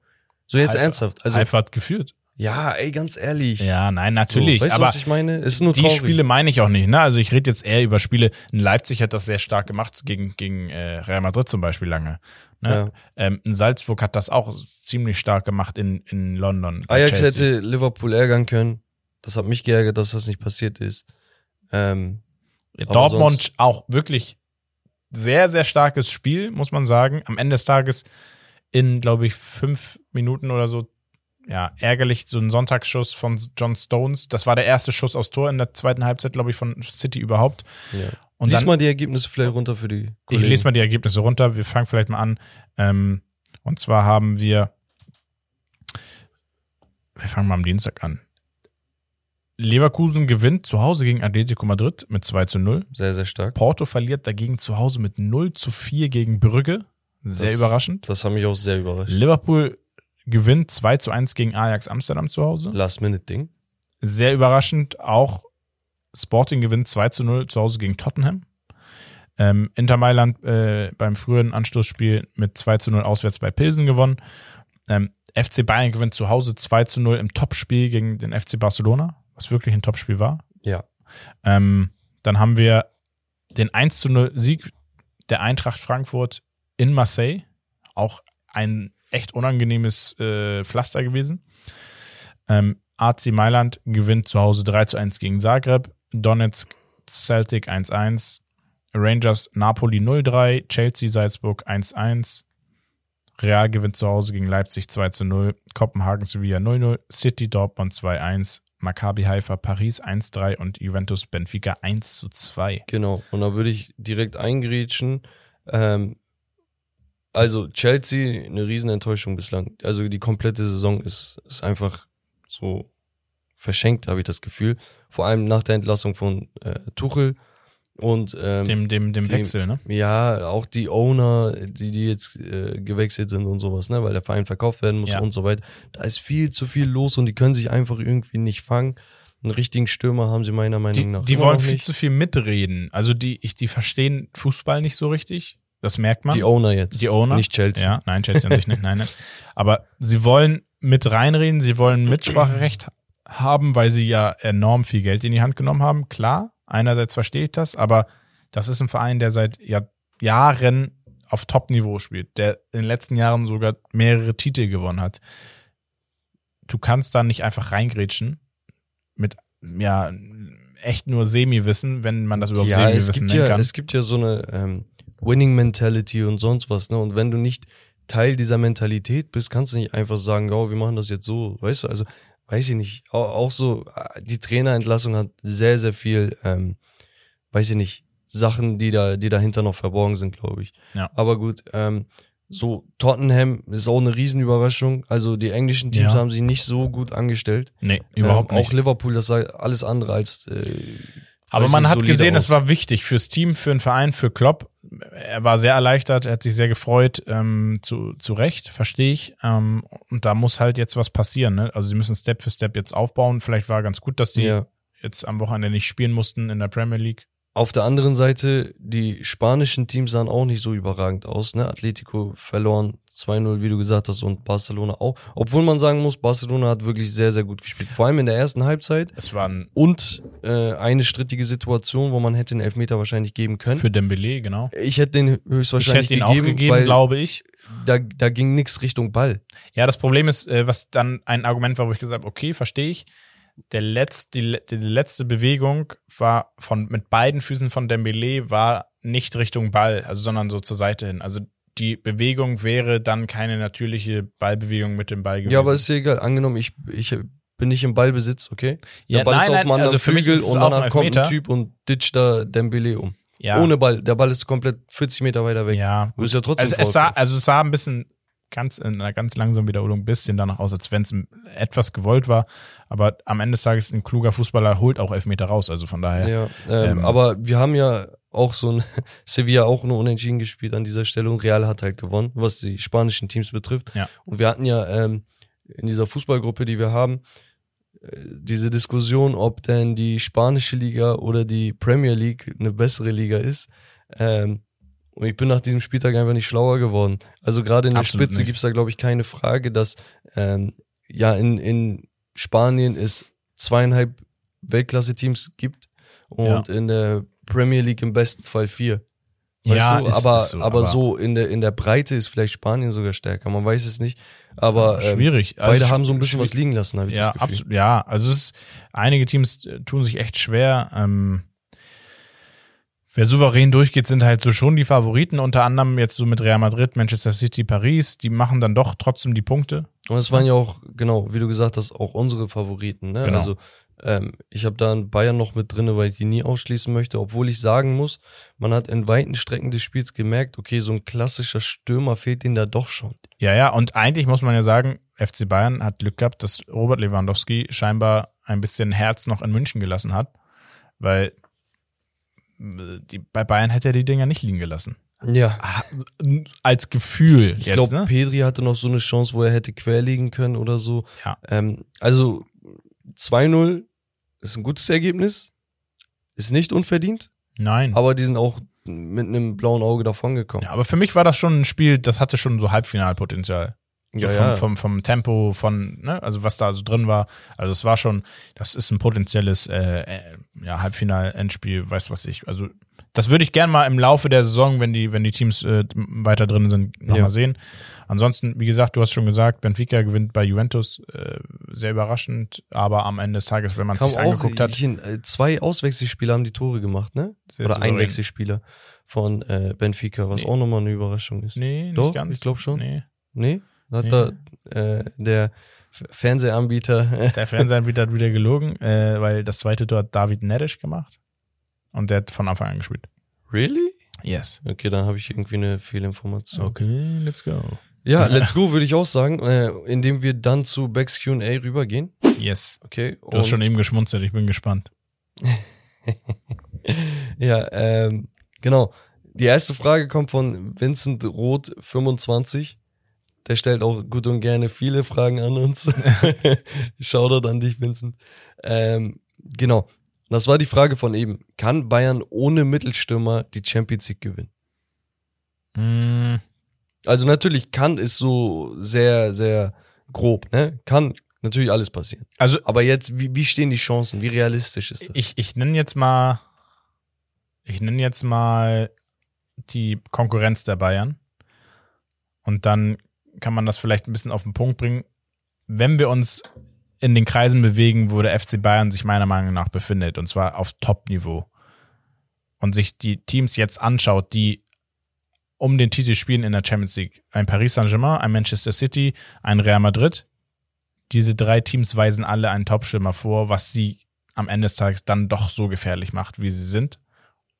So jetzt Haifa- ernsthaft. Also, Haifa hat geführt. ja, ey, ganz ehrlich. Ja, nein, so, natürlich. weißt du, was ich meine? Ist nur die traurig. Spiele meine ich auch nicht. Ne? Also ich rede jetzt eher über Spiele. In Leipzig hat das sehr stark gemacht gegen, gegen äh, Real Madrid zum Beispiel lange. Ne? Ja. Ähm, in Salzburg hat das auch ziemlich stark gemacht in, in London. Ajax Chelsea. hätte Liverpool ärgern können. Das hat mich geärgert, dass das nicht passiert ist. Ähm, Dortmund auch wirklich sehr, sehr starkes Spiel, muss man sagen. Am Ende des Tages in, glaube ich, fünf Minuten oder so, ja, ärgerlich, so ein Sonntagsschuss von John Stones. Das war der erste Schuss aufs Tor in der zweiten Halbzeit, glaube ich, von City überhaupt. ja. Und Lies dann, mal die Ergebnisse vielleicht runter für die ich Kollegen. lese mal die Ergebnisse runter. Wir fangen vielleicht mal an. Ähm, und zwar haben wir, wir fangen mal am Dienstag an. Leverkusen gewinnt zu Hause gegen Atletico Madrid mit 2 zu 0. Sehr, sehr stark. Porto verliert dagegen zu Hause mit 0 zu 4 gegen Brügge. Sehr Das- überraschend. Das hat mich auch sehr überrascht. Liverpool gewinnt 2 zu 1 gegen Ajax Amsterdam zu Hause. Last-Minute-Ding. Sehr überraschend auch Sporting gewinnt 2 zu 0 zu Hause gegen Tottenham. Ähm, Inter Mailand äh, beim früheren Anschlussspiel mit 2 zu 0 auswärts bei Pilsen gewonnen. Ähm, FC Bayern gewinnt zu Hause 2 zu 0 im Topspiel gegen den FC Barcelona, was wirklich ein Topspiel war. Ja. Ähm, dann haben wir den 1 zu 0 Sieg der Eintracht Frankfurt in Marseille. Auch ein echt unangenehmes äh, Pflaster gewesen. Ähm, AC Mailand gewinnt zu Hause 3 zu 1 gegen Zagreb. Donetsk Celtic 1-1. Rangers Napoli 0-3. Chelsea Salzburg 1-1. Real gewinnt zu Hause gegen Leipzig 2 zu 0. Kopenhagen Sevilla 0-0. City Dortmund 2-1. Maccabi Haifa Paris 1-3 und Juventus Benfica 1 zu 2. Genau. Und da würde ich direkt eingrätschen. Ähm, also Chelsea, eine Riesenenttäuschung bislang. Also die komplette Saison ist, ist einfach so verschenkt, habe ich das Gefühl. Vor allem nach der Entlassung von äh, Tuchel und ähm, Dem, dem, dem Wechsel, ne? Ja, auch die Owner, die, die jetzt äh, gewechselt sind und sowas, ne, weil der Verein verkauft werden muss Ja. und so weiter. Da ist viel zu viel los und die können sich einfach irgendwie nicht fangen. Einen richtigen Stürmer haben sie meiner Meinung Die, nach. die wollen viel zu viel mitreden. Also die, ich, die verstehen Fußball nicht so richtig. Das merkt man. Die Owner jetzt. Die Owner? Nicht Chelsea. Ja, nein, Chelsea natürlich nicht, nein, nein. Aber sie wollen mit reinreden, sie wollen Mitspracherecht haben, weil sie ja enorm viel Geld in die Hand genommen haben. Klar, einerseits verstehe ich das, aber das ist ein Verein, der seit Jahr, Jahren auf Top-Niveau spielt, der in den letzten Jahren sogar mehrere Titel gewonnen hat. Du kannst da nicht einfach reingrätschen mit, ja, echt nur Semi-Wissen, wenn man das überhaupt Ja, Semi-Wissen nennen ja, kann. es gibt ja so eine ähm, Winning Mentality und sonst was, ne? Und wenn du nicht Teil dieser Mentalität bist, kannst du nicht einfach sagen, oh, wir machen das jetzt so, weißt du? Also, weiß ich nicht. Auch, auch so, äh, die Trainerentlassung hat sehr, sehr viel, ähm, weiß ich nicht, Sachen, die da, die dahinter noch verborgen sind, glaube ich. Ja. Aber gut, ähm, so Tottenham ist auch eine Riesenüberraschung. Also die englischen Teams Ja. haben sie nicht so gut angestellt. nee, überhaupt ähm, nicht. Auch Liverpool, das sei alles andere als äh, Aber man hat gesehen, aus. es war wichtig fürs Team, für den Verein, für Klopp. Er war sehr erleichtert, er hat sich sehr gefreut, ähm, zu, zu Recht, verstehe ich. Ähm, und da muss halt jetzt was passieren. Ne? Also sie müssen Step für Step jetzt aufbauen. Vielleicht war ganz gut, dass sie Ja. jetzt am Wochenende nicht spielen mussten in der Premier League. Auf der anderen Seite, die spanischen Teams sahen auch nicht so überragend aus. Ne? Atletico verloren 2-0, wie du gesagt hast, und Barcelona auch. Obwohl man sagen muss, Barcelona hat wirklich sehr, sehr gut gespielt. Vor allem in der ersten Halbzeit. Es war ein Und äh, eine strittige Situation, wo man hätte den Elfmeter wahrscheinlich geben können. für Dembele, genau. ich hätte den Ich höchstwahrscheinlich hätte ihn gegeben, auch gegeben, weil glaube ich. da, da ging nichts Richtung Ball. Ja, das Problem ist, äh, was dann ein Argument war, wo ich gesagt habe, okay, verstehe ich. Der letzte, die, die letzte Bewegung war von mit beiden Füßen von Dembele war nicht Richtung Ball, also sondern so zur Seite hin. Also die Bewegung wäre dann keine natürliche Ballbewegung mit dem Ball gewesen. Ja, aber ist ja egal. Angenommen, ich, ich bin nicht im Ballbesitz, okay? Ja, der Ball ist nein, auf dem nein, anderen also Flügel ist und danach kommt ein. Typ und ditcht da Dembele um. ja, Ohne Ball. Der Ball ist komplett 40 Meter weiter weg. ja. Du bist ja trotzdem Also es sah, also es sah ein bisschen ganz in einer ganz langsamen Wiederholung ein bisschen danach aus, als wenn es etwas gewollt war. Aber am Ende des Tages ein kluger Fußballer holt auch Elfmeter raus. Also von daher. Ja, ähm, Ähm, aber wir haben ja auch so ein Sevilla auch nur unentschieden gespielt an dieser Stelle und Real hat halt gewonnen, was die spanischen Teams betrifft. Ja. Und wir hatten ja ähm, in dieser Fußballgruppe, die wir haben, äh, diese Diskussion, ob denn die spanische Liga oder die Premier League eine bessere Liga ist. Ähm, und ich bin nach diesem Spieltag einfach nicht schlauer geworden. Also gerade in der Absolut Spitze nicht. gibt's da, glaube ich, keine Frage, dass ähm, ja in, in Spanien es zweieinhalb Weltklasse-Teams gibt und in der Premier League im besten Fall vier. Weißt Ja, du? ist- aber, ist so, aber aber- so in der, in der Breite ist vielleicht Spanien sogar stärker. Man weiß es nicht. Aber ähm, schwierig. beide Also haben so ein bisschen schwierig. was liegen lassen, habe ich ja, das Gefühl. absolut. Ja, also es ist, einige Teams äh, tun sich echt schwer. Ähm, wer souverän durchgeht, sind halt so schon die Favoriten, unter anderem jetzt so mit Real Madrid, Manchester City, Paris. Die machen dann doch trotzdem die Punkte. Und es waren ja auch, genau, wie du gesagt hast, auch unsere Favoriten. Ne? Genau. Also ähm, ich habe da Bayern noch mit drinne, weil ich die nie ausschließen möchte, obwohl ich sagen muss, man hat in weiten Strecken des Spiels gemerkt, okay, so ein klassischer Stürmer fehlt ihnen da doch schon. Ja, ja, und eigentlich muss man ja sagen, FC Bayern hat Glück gehabt, dass Robert Lewandowski scheinbar ein bisschen Herz noch in München gelassen hat, weil die, bei Bayern hätte er die Dinger nicht liegen gelassen. Ja. Ah, Als Gefühl Ich glaube, ne? Pedri hatte noch so eine Chance, wo er hätte querlegen können oder so. Ja. Ähm, also 2-0 ist ein gutes Ergebnis, ist nicht unverdient, Nein. aber die sind auch mit einem blauen Auge davongekommen. Ja, aber für mich war das schon ein Spiel, das hatte schon so Halbfinalpotenzial. So Ja, vom, ja. Vom, vom Tempo, von, ne, also was da so drin war. Also es war schon, das ist ein potenzielles äh, äh, ja, Halbfinal-Endspiel, weiß was ich. Also das würde ich gern mal im Laufe der Saison, wenn die, wenn die Teams äh, weiter drin sind, nochmal Ja. sehen. Ansonsten, wie gesagt, du hast schon gesagt, Benfica gewinnt bei Juventus, äh, sehr überraschend, aber am Ende des Tages, wenn man es sich angeguckt hat, hin, äh, zwei Auswechselspieler haben die Tore gemacht, ne? Oder ein souverän. Wechselspieler von äh, Benfica, was Nee. auch nochmal eine Überraschung ist. Nee, nicht Doch, ganz. ich glaub schon. Nee. Nee? Hat Nee. da äh, der Fernsehanbieter Der Fernsehanbieter hat wieder gelogen, äh, weil das zweite Tor hat David Nerisch gemacht. Und der hat von Anfang an gespielt. Really? Yes. Okay, dann habe ich irgendwie eine Fehlinformation. Okay, let's go. Ja, let's go, würde ich auch sagen, äh, indem wir dann zu Becks Q&A rübergehen. Yes. Okay. Du hast schon eben geschmunzelt, ich bin gespannt. Ja, ähm, genau. Die erste Frage kommt von Vincent Roth 25. Der stellt auch gut und gerne viele Fragen an uns. Shoutout an dich, Vincent. Ähm, genau. Das war die Frage von eben. Kann Bayern ohne Mittelstürmer die Champions League gewinnen? Mm, Also natürlich kann ist so sehr, sehr grob, ne? Kann natürlich alles passieren. Also Aber jetzt, wie, wie stehen die Chancen? Wie realistisch ist das? ich, ich nenne jetzt mal, ich nenne jetzt mal die Konkurrenz der Bayern. Und dann kann man das vielleicht ein bisschen auf den Punkt bringen. Wenn wir uns in den Kreisen bewegen, wo der FC Bayern sich meiner Meinung nach befindet, und zwar auf Top-Niveau, und sich die Teams jetzt anschaut, die um den Titel spielen in der Champions League, ein Paris Saint-Germain, ein Manchester City, ein Real Madrid, diese drei Teams weisen alle einen Topstürmer vor, was sie am Ende des Tages dann doch so gefährlich macht, wie sie sind.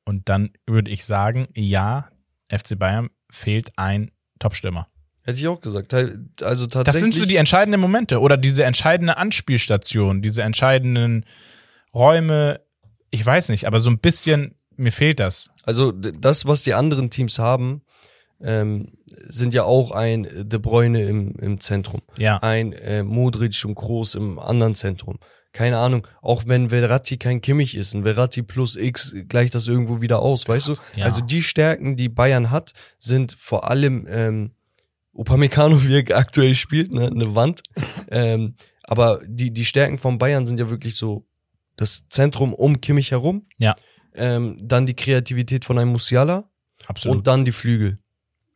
Und dann würde ich sagen, ja, FC Bayern fehlt ein Topstürmer. Hätte ich auch gesagt. Also tatsächlich. Das sind so die entscheidenden Momente oder diese entscheidende Anspielstation, diese entscheidenden Räume, ich weiß nicht, aber so ein bisschen, mir fehlt das. Also das, was die anderen Teams haben, ähm, sind ja auch ein De Bruyne im, im Zentrum, Ja. ein äh, Modric und Kroos im anderen Zentrum. Keine Ahnung, auch wenn Verratti kein Kimmich ist, ein Verratti plus X gleicht das irgendwo wieder aus, weißt du? Ja. Also die Stärken, die Bayern hat, sind vor allem ähm, Upamecano, wie er aktuell spielt, ne, eine Wand. ähm, aber die, die Stärken von Bayern sind ja wirklich so das Zentrum um Kimmich herum. Ja. Ähm, dann die Kreativität von einem Musiala Absolut. und dann die Flügel.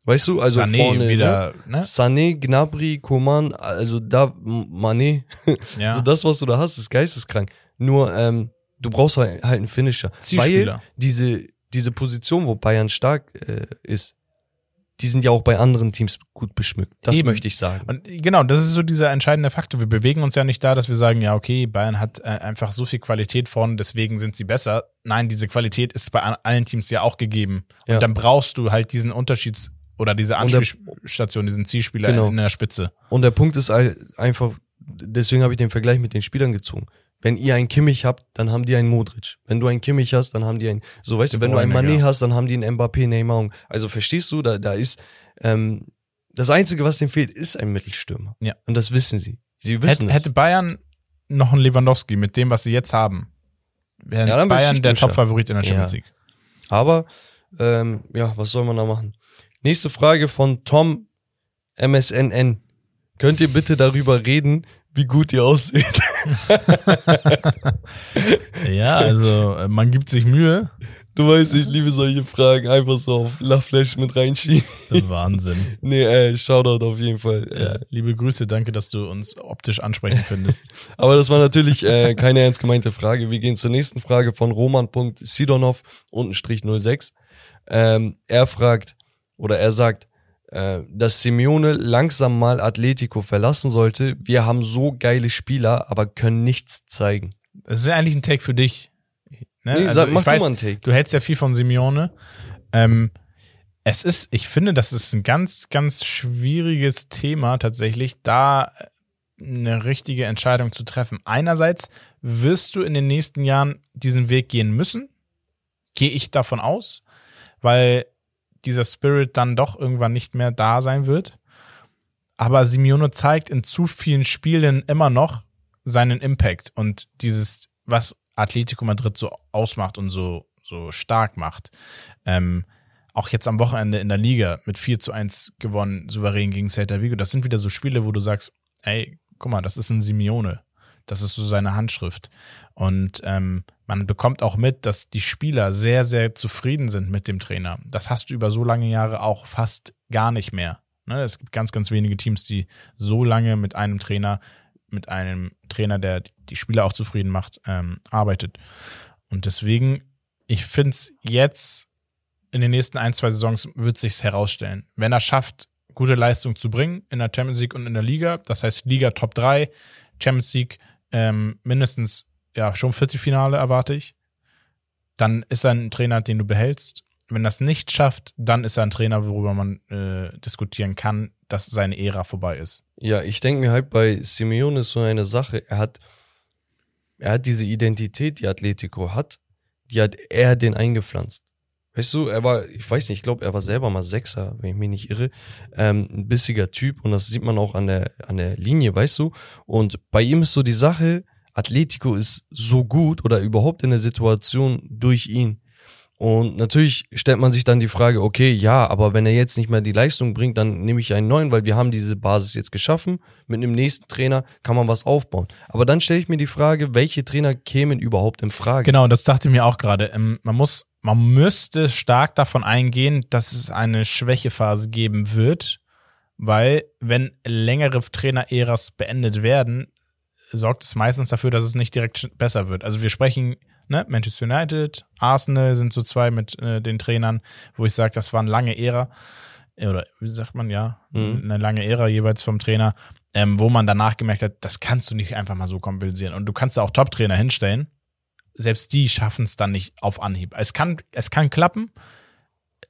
Weißt du, also Sané vorne wieder, ne? ne? Sané, Gnabry, Coman, also da Mané, Ja. also das, was du da hast, ist geisteskrank. Nur ähm, du brauchst halt, halt einen Finisher, Zielspieler. weil diese diese Position, wo Bayern stark äh, ist, die sind ja auch bei anderen Teams gut beschmückt. Das Eben. möchte ich sagen. Und genau, das ist so dieser entscheidende Faktor. Wir bewegen uns ja nicht da, dass wir sagen, ja, okay, Bayern hat äh, einfach so viel Qualität vorne, deswegen sind sie besser. Nein, diese Qualität ist bei allen Teams ja auch gegeben. Ja. Und dann brauchst du halt diesen Unterschieds- oder diese Anspielstation, diesen Zielspieler Genau. in der Spitze. Und der Punkt ist einfach, deswegen habe ich den Vergleich mit den Spielern gezogen. Wenn ihr einen Kimmich habt, dann haben die einen Modric. Wenn du einen Kimmich hast, dann haben die einen, so weißt du, De wenn du einen Mané ja. hast, dann haben die einen Mbappé, Neymar. Also verstehst du, da, da ist, ähm, das Einzige, was denen fehlt, ist ein Mittelstürmer. Ja. Und das wissen sie. Sie wissen Hätte, es. hätte Bayern noch einen Lewandowski mit dem, was sie jetzt haben, wäre Ja, Bayern der Top-Favorit in der Champions Ja. League. Aber, ähm, ja, was soll man da machen? Nächste Frage von Tom MSNN. Könnt ihr bitte darüber reden, wie gut ihr aussieht? Ja, also äh, man gibt sich Mühe. Du weißt, ich liebe solche Fragen, einfach so auf Lachflash mit reinschieben. Wahnsinn. Nee, ey, Shoutout auf jeden Fall. Ja, liebe Grüße, danke, dass du uns optisch ansprechend findest. Aber das war natürlich äh, keine ernst gemeinte Frage. Wir gehen zur nächsten Frage von Roman.sidonov unten Strich 06. Ähm, er fragt oder er sagt, äh, dass Simeone langsam mal Atletico verlassen sollte. Wir haben so geile Spieler, aber können nichts zeigen. Das ist ja eigentlich ein Take für dich. Ne? Nee, also sag, ich mach weiß, du mal einen Take. du hältst ja viel von Simeone. Ähm, es ist, ich finde, das ist ein ganz, ganz schwieriges Thema tatsächlich, da eine richtige Entscheidung zu treffen. Einerseits wirst du in den nächsten Jahren diesen Weg gehen müssen, gehe ich davon aus, weil dieser Spirit dann doch irgendwann nicht mehr da sein wird. Aber Simeone zeigt in zu vielen Spielen immer noch seinen Impact und dieses, was Atletico Madrid so ausmacht und so, so stark macht. Ähm, auch jetzt am Wochenende in der Liga mit 4 zu 1 gewonnen, souverän gegen Celta Vigo. Das sind wieder so Spiele, wo du sagst, ey, guck mal, das ist ein Simeone. Das ist so seine Handschrift. Und ähm, man bekommt auch mit, dass die Spieler sehr, sehr zufrieden sind mit dem Trainer. Das hast du über so lange Jahre auch fast gar nicht mehr. Ne? Es gibt ganz, ganz wenige Teams, die so lange mit einem Trainer, mit einem Trainer, der die Spieler auch zufrieden macht, ähm, arbeitet. Und deswegen, ich finde es jetzt in den nächsten ein, zwei Saisons wird sich's herausstellen. Wenn er schafft, gute Leistung zu bringen in der Champions League und in der Liga, das heißt Liga Top 3, Champions League ähm, mindestens ja schon Viertelfinale erwarte ich, dann ist er ein Trainer, den du behältst. Wenn das nicht schafft, dann ist er ein Trainer, worüber man äh, diskutieren kann, dass seine Ära vorbei ist. Ja, ich denke mir halt bei Simeone ist so eine Sache. Er hat, er hat diese Identität, die Atletico hat, die hat er den eingepflanzt. Weißt du, er war, ich weiß nicht, ich glaube, er war selber mal Sechser, wenn ich mich nicht irre, ähm, ein bissiger Typ und das sieht man auch an der, an der Linie, weißt du. Und bei ihm ist so die Sache, Atletico ist so gut oder überhaupt in der Situation durch ihn. Und natürlich stellt man sich dann die Frage, okay, ja, aber wenn er jetzt nicht mehr die Leistung bringt, dann nehme ich einen neuen, weil wir haben diese Basis jetzt geschaffen. Mit einem nächsten Trainer kann man was aufbauen. Aber dann stelle ich mir die Frage, welche Trainer kämen überhaupt in Frage? Genau, das dachte ich mir auch gerade. Ähm, man muss, man müsste stark davon eingehen, dass es eine Schwächephase geben wird, weil wenn längere Traineräras beendet werden, sorgt es meistens dafür, dass es nicht direkt besser wird. Also wir sprechen, ne, Manchester United, Arsenal sind so zwei mit äh, den Trainern, wo ich sage, das war eine lange Ära, äh, oder wie sagt man, ja, Mhm. eine lange Ära jeweils vom Trainer, ähm, wo man danach gemerkt hat, das kannst du nicht einfach mal so kompensieren. Und du kannst da auch Top-Trainer hinstellen, selbst die schaffen es dann nicht auf Anhieb. Es kann, es kann klappen,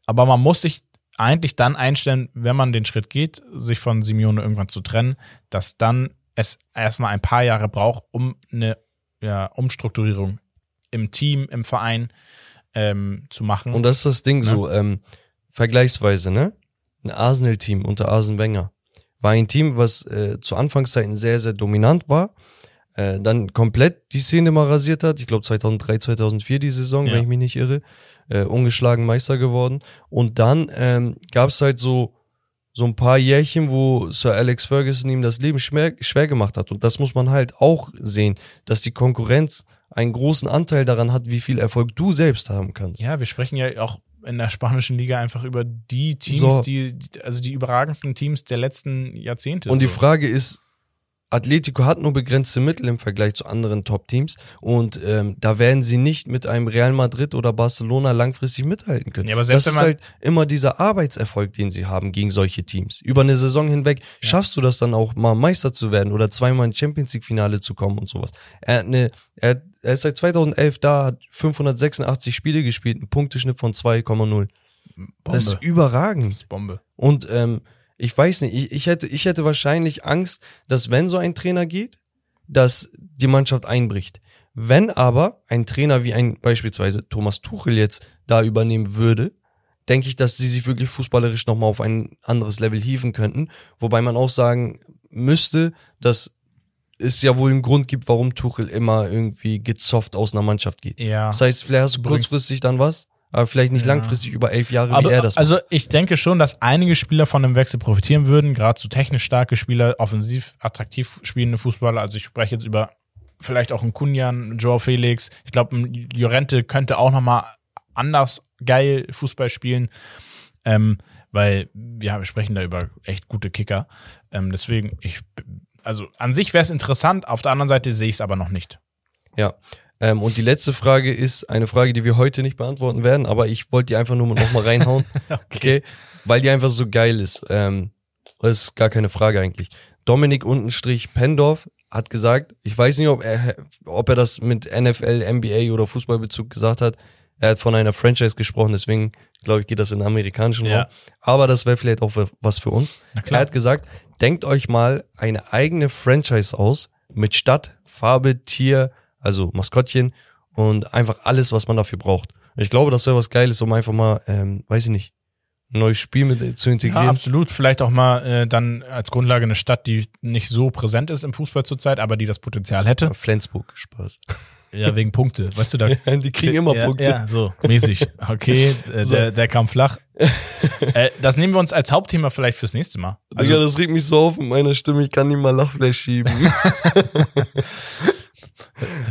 aber man muss sich eigentlich dann einstellen, wenn man den Schritt geht, sich von Simeone irgendwann zu trennen, dass dann es erstmal ein paar Jahre braucht, um eine ja, Umstrukturierung im Team, im Verein ähm, zu machen. Und das ist das Ding Ne? so, ähm, vergleichsweise, ne? Ein Arsenal-Team unter Arsene Wenger war ein Team, was äh, zu Anfangszeiten sehr, sehr dominant war, äh, dann komplett die Szene mal rasiert hat. Ich glaube 2003, 2004 die Saison, Ja. wenn ich mich nicht irre, äh, ungeschlagen Meister geworden. Und dann ähm, gab es halt so so ein paar Jährchen, wo Sir Alex Ferguson ihm das Leben schwer, schwer gemacht hat. Und das muss man halt auch sehen, dass die Konkurrenz einen großen Anteil daran hat, wie viel Erfolg du selbst haben kannst. ja, wir sprechen ja auch in der spanischen Liga einfach über die Teams, So. die, die- also die überragendsten Teams der letzten Jahrzehnte. Und die so. Frage ist, Atletico hat nur begrenzte Mittel im Vergleich zu anderen Top-Teams und ähm, da werden sie nicht mit einem Real Madrid oder Barcelona langfristig mithalten können. Ja, aber selbst das ist halt immer dieser Arbeitserfolg, den sie haben gegen solche Teams. Über eine Saison hinweg schaffst du das dann auch mal Meister zu werden oder zweimal ins Champions League Finale zu kommen und sowas. Er, hat eine, er, er ist seit 2011 da, hat 586 Spiele gespielt, einen Punkteschnitt von 2,0. Bombe. Das ist überragend. Das ist Bombe. Und ähm, ich weiß nicht, ich, ich, hätte, ich hätte wahrscheinlich Angst, dass wenn so ein Trainer geht, dass die Mannschaft einbricht. Wenn aber ein Trainer wie ein beispielsweise Thomas Tuchel jetzt da übernehmen würde, denke ich, dass sie sich wirklich fußballerisch nochmal auf ein anderes Level hieven könnten. Wobei man auch sagen müsste, dass es ja wohl einen Grund gibt, warum Tuchel immer irgendwie gezofft aus einer Mannschaft geht. Ja. Das heißt, vielleicht hast du kurzfristig dann was, aber vielleicht nicht Ja. langfristig über elf Jahre, wie Aber, er das macht. also ich denke schon, dass einige Spieler von dem Wechsel profitieren würden, gerade so technisch starke Spieler, offensiv attraktiv spielende Fußballer. Also ich spreche jetzt über vielleicht auch einen Kunjan, Joao Felix. Ich glaube, ein Llorente könnte auch noch mal anders geil Fußball spielen, ähm, weil ja, wir sprechen da über echt gute Kicker. Ähm, deswegen, ich, also an sich wäre es interessant. Auf der anderen Seite sehe ich es aber noch nicht. Ja. Ähm, und die letzte Frage ist eine Frage, die wir heute nicht beantworten werden, aber ich wollte die einfach nur noch mal reinhauen. okay. Weil die einfach so geil ist. Ähm, das ist gar keine Frage eigentlich. Dominik Untenstrich Pendorf hat gesagt, ich weiß nicht, ob er, ob er das mit NFL, NBA oder Fußballbezug gesagt hat. Er hat von einer Franchise gesprochen, deswegen glaube ich, geht das in den amerikanischen Ja. Raum. Aber das wäre vielleicht auch was für uns. Er hat gesagt, denkt euch mal eine eigene Franchise aus mit Stadt, Farbe, Tier, also Maskottchen und einfach alles, was man dafür braucht. Ich glaube, das wäre was Geiles, um einfach mal, ähm, weiß ich nicht, ein neues Spiel mit äh, zu Ja, integrieren. absolut. Vielleicht auch mal äh, dann als Grundlage eine Stadt, die nicht so präsent ist im Fußball zurzeit, aber die das Potenzial hätte. Flensburg, Spaß. Ja, wegen Punkte. Weißt du, da die kriegen immer ja, Punkte. Ja, so, mäßig. Okay, äh, So. der, der kam flach. äh, das nehmen wir uns als Hauptthema vielleicht fürs nächste Mal. Digga, Also, das regt mich so auf mit meiner Stimme, ich kann nicht mal Lachfleisch schieben.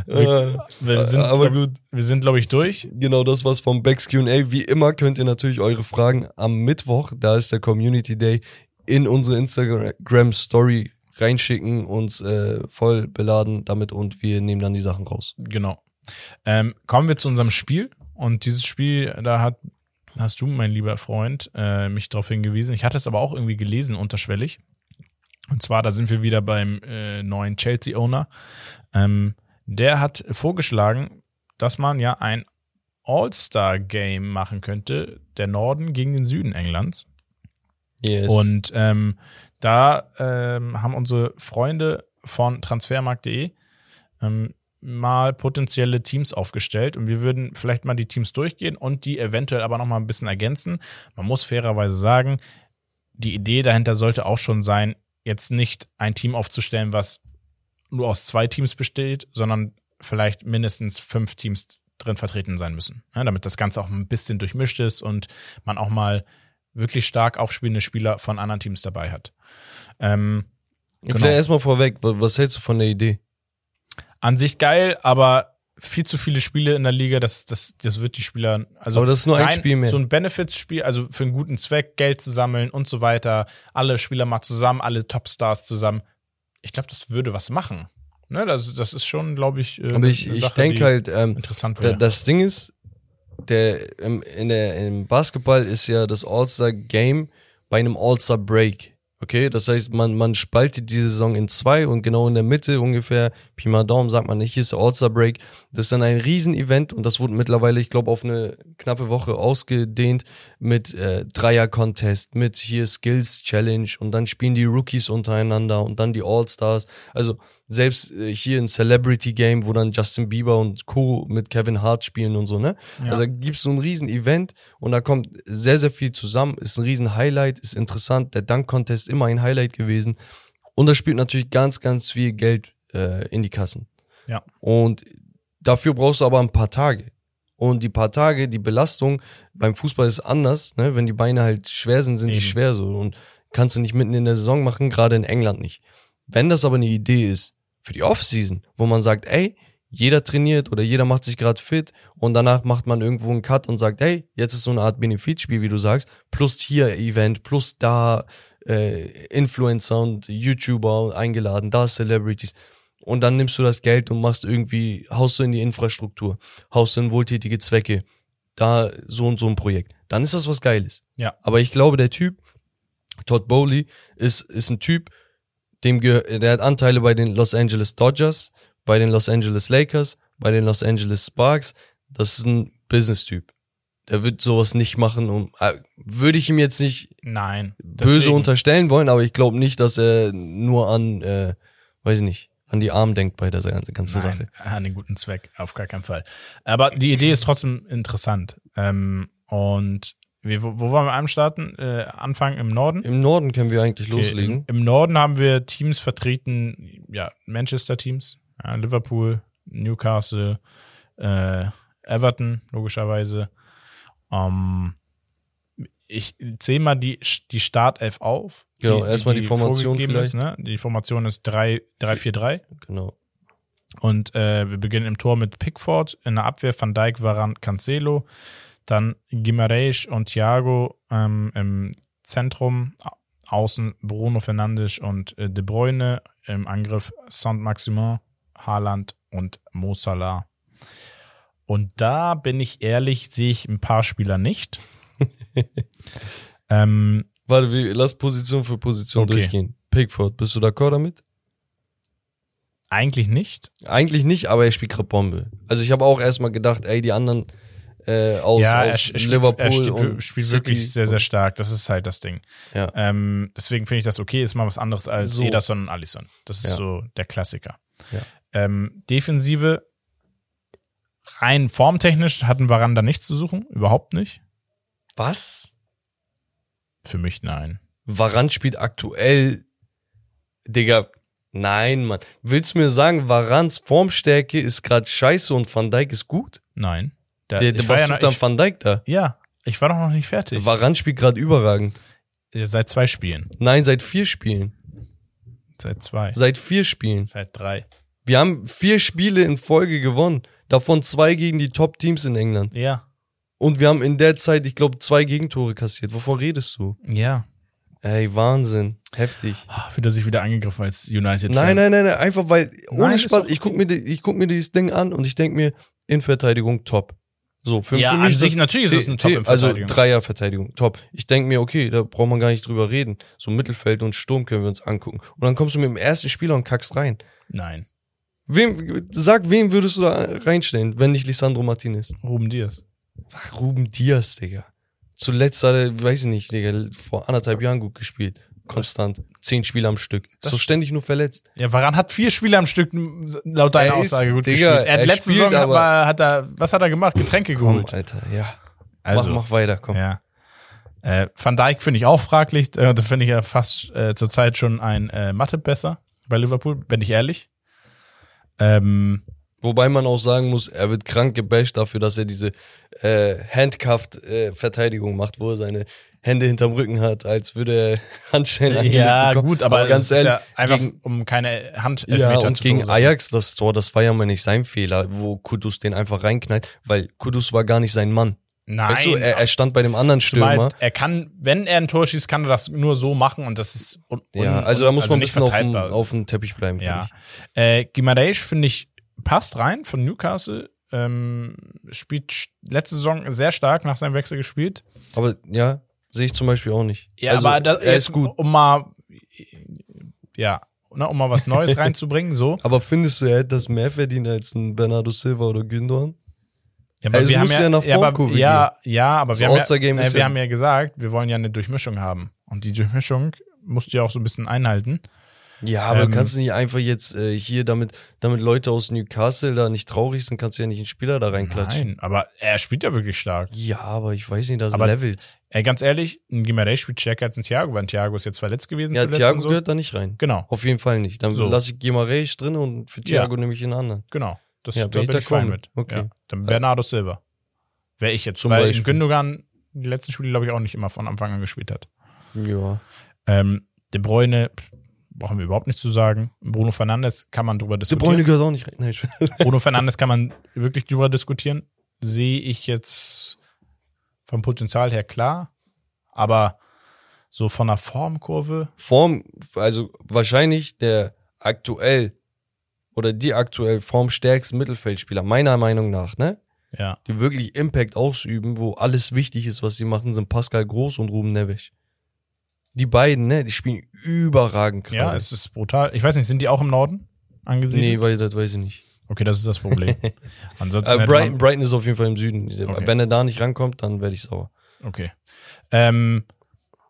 Äh, wir sind, aber glaub, gut. wir sind, glaube ich, durch. Genau, das war's vom Becks Q&A. Wie immer könnt ihr natürlich eure Fragen am Mittwoch, da ist der Community Day, in unsere Instagram Story reinschicken, uns äh, voll beladen damit und wir nehmen dann die Sachen raus. Genau. Ähm, kommen wir zu unserem Spiel. Und dieses Spiel, da hat, hast du, mein lieber Freund, äh, mich darauf hingewiesen. Ich hatte es aber auch irgendwie gelesen, unterschwellig. Und zwar, da sind wir wieder beim äh, neuen Chelsea-Owner. Ähm, der hat vorgeschlagen, dass man ja ein All-Star-Game machen könnte, der Norden gegen den Süden Englands. Yes. Und ähm, da ähm, haben unsere Freunde von transfermarkt.de ähm, mal potenzielle Teams aufgestellt und wir würden vielleicht mal die Teams durchgehen und die eventuell aber noch mal ein bisschen ergänzen. Man muss fairerweise sagen, die Idee dahinter sollte auch schon sein, jetzt nicht ein Team aufzustellen, was nur aus zwei Teams besteht, sondern vielleicht mindestens fünf Teams drin vertreten sein müssen, ja, damit das Ganze auch ein bisschen durchmischt ist und man auch mal wirklich stark aufspielende Spieler von anderen Teams dabei hat. Ähm, Vielleicht genau. erstmal vorweg, wa- was hältst du von der Idee? an sich geil, aber viel zu viele Spiele in der Liga, das, das, das wird die Spieler, also Aber das ist nur ein rein Spiel mehr. So ein Benefits-Spiel, also für einen guten Zweck, Geld zu sammeln und so weiter, alle Spieler mal zusammen, alle Topstars zusammen. Ich glaube, das würde was machen. Ne, das, das ist schon, glaube ich, äh, Aber ich, eine ich Sache, denke halt, ähm, interessant wäre. das Ding ist, der, im, in der, im Basketball ist ja das All-Star-Game bei einem All-Star-Break. Okay, das heißt, man, man spaltet die Saison in zwei und genau in der Mitte ungefähr, Pi mal Daumen, sagt man nicht, hier ist der All-Star-Break. Das ist dann ein Riesen-Event und das wurde mittlerweile, ich glaube, auf eine knappe Woche ausgedehnt mit äh, Dreier-Contest, mit hier Skills-Challenge und dann spielen die Rookies untereinander und dann die All-Stars. Also Selbst äh, hier in Celebrity Game, wo dann Justin Bieber und Co. mit Kevin Hart spielen und so, ne? Ja. Also gibt's so ein riesen Event und da kommt sehr, sehr viel zusammen. Ist ein riesen Highlight, ist interessant. Der Dunk-Contest immer ein Highlight gewesen. Und da spielt natürlich ganz, ganz viel Geld äh, in die Kassen. Ja. Und dafür brauchst du aber ein paar Tage. Und die paar Tage, die Belastung beim Fußball ist anders, ne? Wenn die Beine halt schwer sind, sind die Eben. schwer so. Und kannst du nicht mitten in der Saison machen, gerade in England nicht. Wenn das aber eine Idee ist für die Offseason, wo man sagt, ey, jeder trainiert oder jeder macht sich gerade fit und danach macht man irgendwo einen Cut und sagt, hey, jetzt ist so eine Art Benefizspiel, wie du sagst, plus hier Event, plus da äh, Influencer und YouTuber eingeladen, da Celebrities. Und dann nimmst du das Geld und machst irgendwie, haust du in die Infrastruktur, haust du in wohltätige Zwecke, da so und so ein Projekt. Dann ist das was Geiles. Ja. Aber ich glaube, der Typ, Todd Bowley, ist, ist ein Typ, dem der hat Anteile bei den Los Angeles Dodgers, bei den Los Angeles Lakers, bei den Los Angeles Sparks. Das ist ein Business-Typ. Der wird sowas nicht machen, um, äh, würde ich ihm jetzt nicht Nein. böse Deswegen- unterstellen wollen, aber ich glaube nicht, dass er nur an, äh, weiß ich nicht, an die Armen denkt bei der ganzen ganzen Sache. Nein, an den guten Zweck, auf gar keinen Fall. Aber die Idee ist trotzdem interessant. Ähm, und wir, wo, wo wollen wir anstarten? Äh, anfangen im Norden? Im Norden können wir eigentlich Okay, loslegen. Im, Im Norden haben wir Teams vertreten, ja, Manchester-Teams, ja, Liverpool, Newcastle, äh, Everton, logischerweise. Ähm, ich zähle mal die, die Startelf auf. Genau, erstmal die Formation vorgegeben Ist, ne? Die Formation ist 3-4-3. Genau. Und äh, wir beginnen im Tor mit Pickford, in der Abwehr Van Dijk, Varane, Cancelo, dann Guimaraes und Thiago ähm, im Zentrum, au- außen Bruno Fernandes und äh, De Bruyne, im Angriff Saint-Maximin, Haaland und Mo Salah. Und da bin ich ehrlich, sehe ich ein paar Spieler nicht. ähm, Warte, wir, lass Position für Position Okay. durchgehen. Pickford, bist du d'accord damit? eigentlich nicht. Eigentlich nicht, aber er spielt gerade Bombe. Also ich habe auch erstmal gedacht, ey, die anderen äh, aus, ja, aus er spielt, Liverpool er spielt, und spielt City. wirklich sehr, sehr stark. Das ist halt das Ding. Ja. Ähm, deswegen finde ich das okay, ist mal was anderes als So. Ederson und Alisson. Das ist Ja. so der Klassiker. Ähm, Defensive, rein formtechnisch hatten Varane da nichts zu suchen, überhaupt nicht. Was? Für mich nein. Varan spielt aktuell, Digga, nein, Mann. Willst du mir sagen, Varans Formstärke ist gerade scheiße und Van Dijk ist gut? Nein. Der, Der, der war was ja, noch, dann ich, Van Dijk da? ja, ich war doch noch nicht fertig. Varan spielt gerade überragend. Seit zwei Spielen. Nein, seit vier Spielen. Seit zwei. Seit vier Spielen. Seit drei. Wir haben vier Spiele in Folge gewonnen. Davon zwei gegen die Top-Teams in England. Ja. Und wir haben in der Zeit, ich glaube, zwei Gegentore kassiert. Wovon redest du? Ja. Ey, Wahnsinn. Heftig. Ah, Fühlt er sich wieder angegriffen als United. Nein, nein, nein, nein, einfach weil, ohne Nein, Spaß, ich guck mir, ich guck mir dieses Ding an und ich denk mir, Innenverteidigung top. So, für, Ja, für an mich ist sich das natürlich ist es eine T- T- Top-Innenverteidigung. Also Dreierverteidigung, top. Ich denk mir, okay, da braucht man gar nicht drüber reden. So Mittelfeld und Sturm können wir uns angucken. Und dann kommst du mit dem ersten Spieler und kackst rein. Nein. Wem, sag, wen würdest du da reinstellen, wenn nicht Lisandro Martinez? Ruben Diaz. Ach, Ruben Diaz, Digga. Zuletzt hat er, weiß ich nicht, Digga, vor anderthalb Jahren gut gespielt. Konstant. Zehn Spiele am Stück. Das so ständig nur verletzt. Ja, Varane hat vier Spiele am Stück laut deiner Er Aussage gut Digga, gespielt. Er hat er letzte spielt Saison aber- hat er, was hat er gemacht? Getränke Komm, geholt. Alter, ja. Also, mach, mach weiter, komm. ja. Äh, Van Dijk finde ich auch fraglich. Äh, da finde ich ja fast äh, zurzeit schon ein äh, Mathe besser bei Liverpool, bin ich ehrlich. Ähm, Wobei man auch sagen muss, er wird krank gebasht dafür, dass er diese äh, Handcuffed-Verteidigung macht, wo er seine Hände hinterm Rücken hat, als würde er Handschellen ja, gut, aber, ganz es ist ja ehrlich, einfach, gegen, um keine Hand ja, und zu gegen. Ajax das Tor, das war ja mal nicht sein Fehler, wo Kudus den einfach reinknallt, weil Kudus war gar nicht sein Mann. Nein, weißt du, er, er stand bei dem anderen zumal Stürmer. er kann, wenn er ein Tor schießt, kann er das nur so machen und das ist un, Ja, also da muss man ein bisschen auf dem, auf dem Teppich bleiben. Ja. ich. Äh, Gimareis finde ich passt rein von Newcastle. Ähm, spielt letzte Saison sehr stark nach seinem Wechsel gespielt. Aber ja, sehe ich zum Beispiel auch nicht. Ja, also, aber das, er jetzt, ist gut. Um mal, ja, ne, um mal was Neues reinzubringen, so. Aber findest du, er hätte das mehr verdient als ein Bernardo Silva oder Gündogan? Ja, aber Also wir haben ja, ja nach ja, aber, ja, ja, aber wir, haben ja, äh, wir haben ja gesagt, wir wollen ja eine Durchmischung haben. Und die Durchmischung musst du ja auch so ein bisschen einhalten. Ja, aber Ähm, du kannst nicht einfach jetzt äh, hier, damit, damit Leute aus Newcastle da nicht traurig sind, kannst du ja nicht einen Spieler da reinklatschen. Nein, aber er spielt ja wirklich stark. Ja, aber ich weiß nicht, da sind Aber- Levels. Ey, ganz ehrlich, ein Gimarães spielt stärker als ein Thiago, weil ein Thiago ist jetzt verletzt gewesen Ja, Thiago so. gehört da nicht rein. Genau, Auf jeden Fall nicht. Dann So. lasse ich Gimareis drin und für Thiago Ja. nehme ich einen anderen. genau. Das, Ja, da bin ich bin ich fein mit. Okay. Ja. Dann Bernardo Silva. Wäre ich jetzt. Zum weil Beispiel. Gündogan die letzten Spiele, glaube ich, auch nicht immer von Anfang an gespielt hat. Ja. Ähm, De Bruyne, brauchen wir überhaupt nicht zu sagen. Bruno Fernandes kann man drüber De diskutieren. Bruyne gehört auch nicht rein. Bruno Fernandes kann man wirklich drüber diskutieren. Sehe ich jetzt vom Potenzial her klar. Aber so von der Formkurve, Form, also wahrscheinlich der aktuell oder die aktuell formstärksten Mittelfeldspieler, meiner Meinung nach, ne? ja. Die wirklich Impact ausüben, wo alles wichtig ist, was sie machen, sind Pascal Groß und Ruben Neves. Die beiden, ne, die spielen überragend gerade. Ja, es ist brutal. Ich weiß nicht, sind die auch im Norden angesiedelt? Nee, weiß, das weiß ich nicht. Okay, das ist das Problem. Ansonsten Äh, Brighton, Brighton ist auf jeden Fall im Süden. Okay. Wenn er da nicht rankommt, dann werde ich sauer. Okay. Ähm,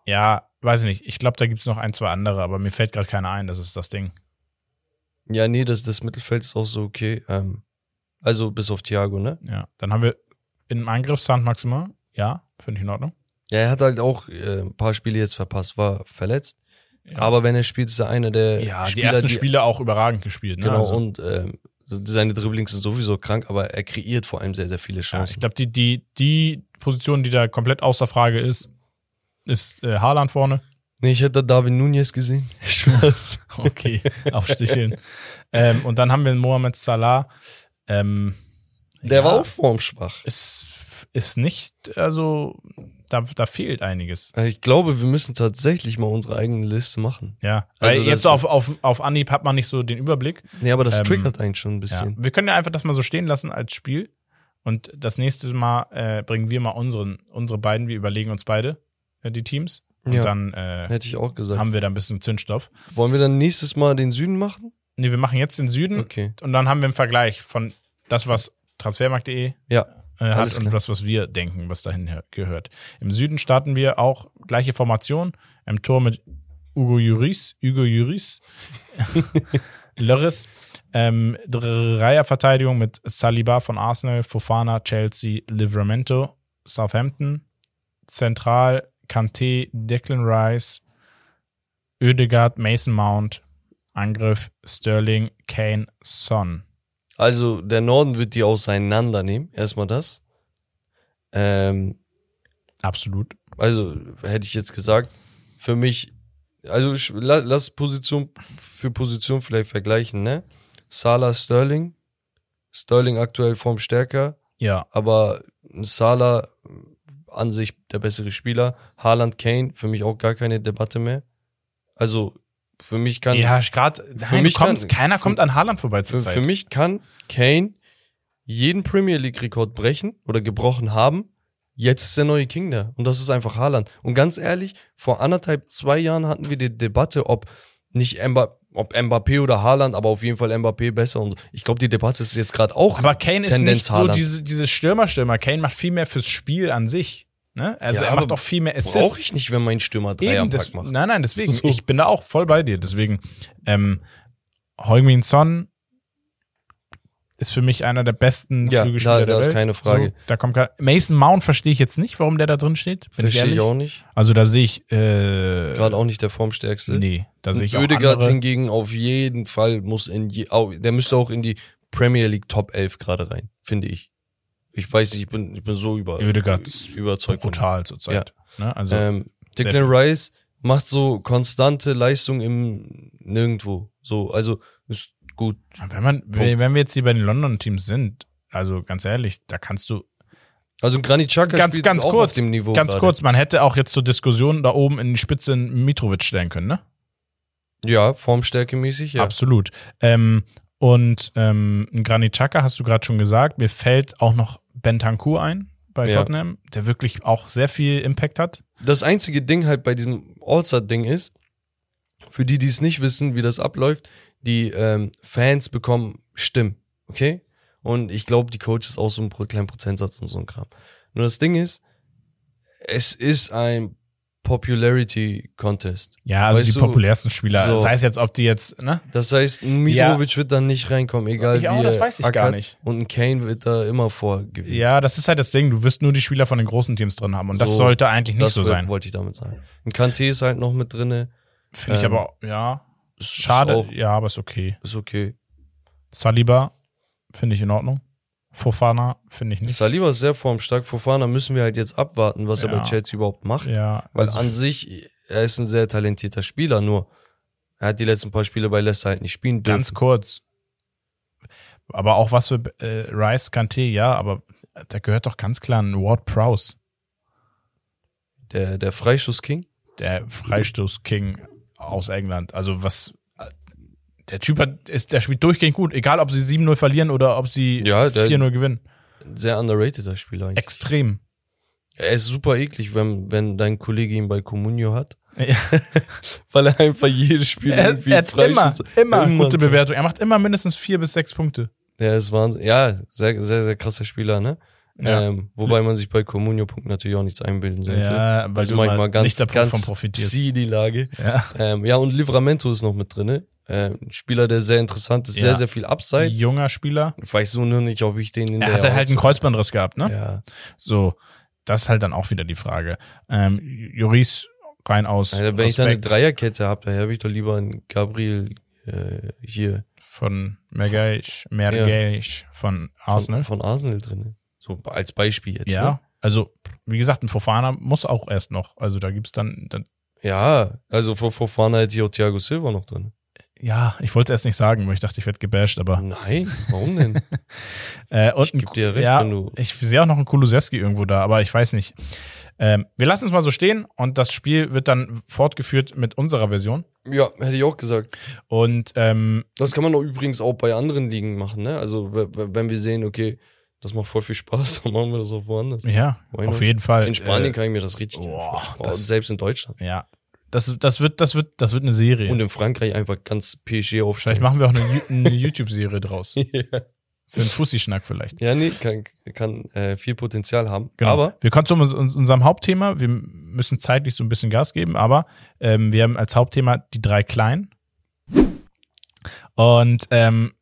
ja, weiß ich nicht. Ich glaube, da gibt es noch ein, zwei andere, aber mir fällt gerade keiner ein. Das ist das Ding. Ja, nee, das, das Mittelfeld ist auch so okay. Ähm, also bis auf Thiago, ne? Ja. Dann haben wir im Angriff Saint Maximin. Ja, finde ich in Ordnung. Ja, er hat halt auch äh, ein paar Spiele jetzt verpasst, war verletzt. Ja. Aber wenn er spielt, ist er einer der ja, die Spieler, ersten Spiele auch überragend gespielt. Ne? Genau, Also, und ähm, seine Dribblings sind sowieso krank, aber er kreiert vor allem sehr, sehr viele ja, Chancen. ich glaube, die, die, die Position, die da komplett außer Frage ist, ist äh, Haaland vorne. nee, ich hätte da David Nunez gesehen. Spaß. Okay, auf Sticheln. ähm, und dann haben wir Mohamed Salah. Ähm, Der ja, war auch formschwach. Ist, ist nicht, also, da, da fehlt einiges. Ich glaube, wir müssen tatsächlich mal unsere eigene Liste machen. Ja, Also weil jetzt so auf, auf, auf Anhieb hat man nicht so den Überblick. Nee, aber das Ähm, triggert einen schon ein Ja. bisschen. Wir können ja einfach das mal so stehen lassen als Spiel. Und das nächste Mal äh, bringen wir mal unseren, unsere beiden, wir überlegen uns beide äh, die Teams. Und Ja. dann äh, Hätte ich auch gesagt. haben wir da ein bisschen Zündstoff. Wollen wir dann nächstes Mal den Süden machen? Nee, wir machen jetzt den Süden Okay. und dann haben wir einen Vergleich von das, was transfermarkt.de Ja. Äh, hat und das, was wir denken, was dahin gehört. Im Süden starten wir auch gleiche Formation. Im Tor mit Hugo Juris, Hugo Juris, Loris. Ähm, Dreierverteidigung mit Saliba von Arsenal, Fofana, Chelsea, Livramento, Southampton. Zentral Kanté, Declan Rice, Oedegaard, Mason Mount. Angriff Sterling, Kane, Son. Also der Norden wird die auseinandernehmen. Erstmal das. Ähm, Absolut. also hätte ich jetzt gesagt, für mich, also ich, la, lass Position für Position vielleicht vergleichen, ne? Salah, Sterling. Sterling aktuell Form stärker, Ja, aber Salah an sich der bessere Spieler. Haaland, Kane, für mich auch gar keine Debatte mehr. Also für mich kann ja, gerade. für mich kommt, keiner kommt an Haaland vorbei zur Für, Zeit. für mich kann Kane jeden Premier League Rekord brechen oder gebrochen haben. Jetzt ist der neue King da und das ist einfach Haaland. Und ganz ehrlich, vor anderthalb, zwei Jahren hatten wir die Debatte, ob nicht Mba, ob Mbappé oder Haaland, aber auf jeden Fall Mbappé besser. Und ich glaube, die Debatte ist jetzt gerade auch. Aber Kane ist Tendenz nicht so Haaland. diese, diese Stürmer-Stürmer. Kane macht viel mehr fürs Spiel an sich. Ne? Also Ja, er macht auch viel mehr Assists. Brauche ich nicht, wenn mein Stürmer drei Eben, am das, Tag macht. nein, nein, deswegen. So. Ich bin da auch voll bei dir. Deswegen, ähm, Heung-Min Son ist für mich einer der besten Ja, Flügelspieler da- der da ist Welt. keine Frage. So, da kommt Mason Mount verstehe ich jetzt nicht, warum der da drin steht. Ich Verstehe ehrlich. ich auch nicht. Also da sehe ich äh, Gerade auch nicht der Formstärkste. Nee, da sehe ich auch Oedegaard andere. hingegen auf jeden Fall muss in je, der müsste auch in die Premier League Top 11 gerade rein, finde ich. Ich weiß nicht, ich bin, ich bin so über, Oedegaard ist überzeugt. brutal zurzeit. Ne? Also Ähm, Declan Rice macht so konstante Leistung im Nirgendwo. So, also ist gut. wenn man, wenn wenn wir jetzt hier bei den London-Teams sind, also ganz ehrlich, da kannst du Also Granit Xhaka ganz, spielt ganz auch kurz, auf dem Niveau ganz gerade. kurz, man hätte auch jetzt zur Diskussion da oben in die Spitze einen Mitrovic stellen können, ne? Ja, formstärkemäßig, ja. Absolut. Ähm, und ähm, ein Granit Xhaka hast du gerade schon gesagt. Mir fällt auch noch Bentancur ein bei Ja. Tottenham, der wirklich auch sehr viel Impact hat. Das einzige Ding halt bei diesem All-Star-Ding ist, für die, die es nicht wissen, wie das abläuft, die ähm, Fans bekommen Stimmen, okay? Und ich glaube, die Coaches auch so einen kleinen Prozentsatz und so ein Kram. Nur das Ding ist, es ist ein Popularity Contest. Ja, also Weißt die du, populärsten Spieler. so- Das heißt jetzt, ob die jetzt, ne? Das heißt, ein Mitrovic wird dann nicht reinkommen, egal Ich wie auch, das weiß ich gar nicht. Und ein Kane wird da immer vorgewinnen. Ja, das ist halt das Ding. Du wirst nur die Spieler von den großen Teams drin haben. Und das So, sollte eigentlich nicht das so woll- sein. wollte ich damit sagen. Ein Kanté ist halt noch mit drinne. Finde ich ähm, aber, ja. Schade. Auch, ja, aber ist okay. ist okay. Saliba finde ich in Ordnung. Fofana finde ich nicht. Saliba ist sehr formstark. Fofana müssen wir halt jetzt abwarten, was er Ja. bei Chelsea überhaupt macht. Ja, Weil also an sich, er ist ein sehr talentierter Spieler, nur er hat die letzten paar Spiele bei Leicester halt nicht spielen dürfen. ganz kurz. Aber auch was für äh, Rice Kanté, ja, aber da gehört doch ganz klar ein Ward Prowse, Der, der Freistoß-King. der Freistoß-King aus England. Also was der Typ hat, ist, der spielt durchgehend gut, egal ob sie 7-0 verlieren oder ob sie Ja, der- 4-0 gewinnen. Sehr underrateder Spieler eigentlich. Extrem. Er ist super eklig, wenn, wenn dein Kollege ihn bei Comunio hat. Ja. Weil er einfach jedes Spiel Er, irgendwie er hat immer, immer, Immer gute drin. Bewertung. Er macht immer mindestens vier bis sechs Punkte. Der ist Wahnsinn. Ja, sehr, sehr, sehr krasser Spieler, ne? Ja. Ähm, wobei man sich bei Comunio-Punkten natürlich auch nichts einbilden sollte. Ja, weil also du manchmal ganz, nicht davon ganz profitierst. die Lage. Ja. Ähm, ja, und Livramento ist noch mit drinne. Ähm, ein Spieler, der sehr interessant ist, Ja. sehr, sehr viel Upside. Junger Spieler. Ich weiß so nur nicht, ob ich den in Er hatte halt einen Kreuzbandriss gehabt, ne? Ja. So, das ist halt dann auch wieder die Frage. Ähm, Joris rein aus Also, wenn ich da eine Respekt Dreierkette habe, daher habe ich doch lieber einen Gabriel äh, hier von Mergeisch, Mergeisch von Arsenal. Von, von Arsenal drin. So als Beispiel jetzt. ja, Ne? also wie gesagt, ein Fofana muss auch erst noch. Also da gibt's dann, dann Ja, also vor Fofana hätte ich auch Thiago Silva noch drin. Ja, ich wollte es erst nicht sagen, weil ich dachte, ich werde gebasht, aber Nein, warum denn? äh, und Ich geb dir recht, ja, wenn du- ich sehe auch noch einen Kulusewski irgendwo da, aber ich weiß nicht. Ähm, wir lassen es mal so stehen und das Spiel wird dann fortgeführt mit unserer Version. ja, hätte ich auch gesagt. Und ähm, Das kann man auch übrigens auch bei anderen Ligen machen, ne? Also wenn wir sehen, okay, das macht voll viel Spaß, dann machen wir das auch woanders. ja, Why auf not? jeden Fall. In Spanien äh, kann ich mir das richtig vorstellen. das- Selbst in Deutschland. Ja, das, das wird, das wird, das wird eine Serie. Und in Frankreich einfach ganz PSG aufstellen. Vielleicht machen wir auch eine, eine YouTube-Serie draus. ja. Für einen Fussi-Schnack vielleicht. ja, nee, kann, kann äh, viel Potenzial haben. Genau. Aber wir kommen zu uns- uns- unserem Hauptthema. Wir müssen zeitlich so ein bisschen Gas geben, aber ähm, wir haben als Hauptthema die drei Kleinen. Und ähm,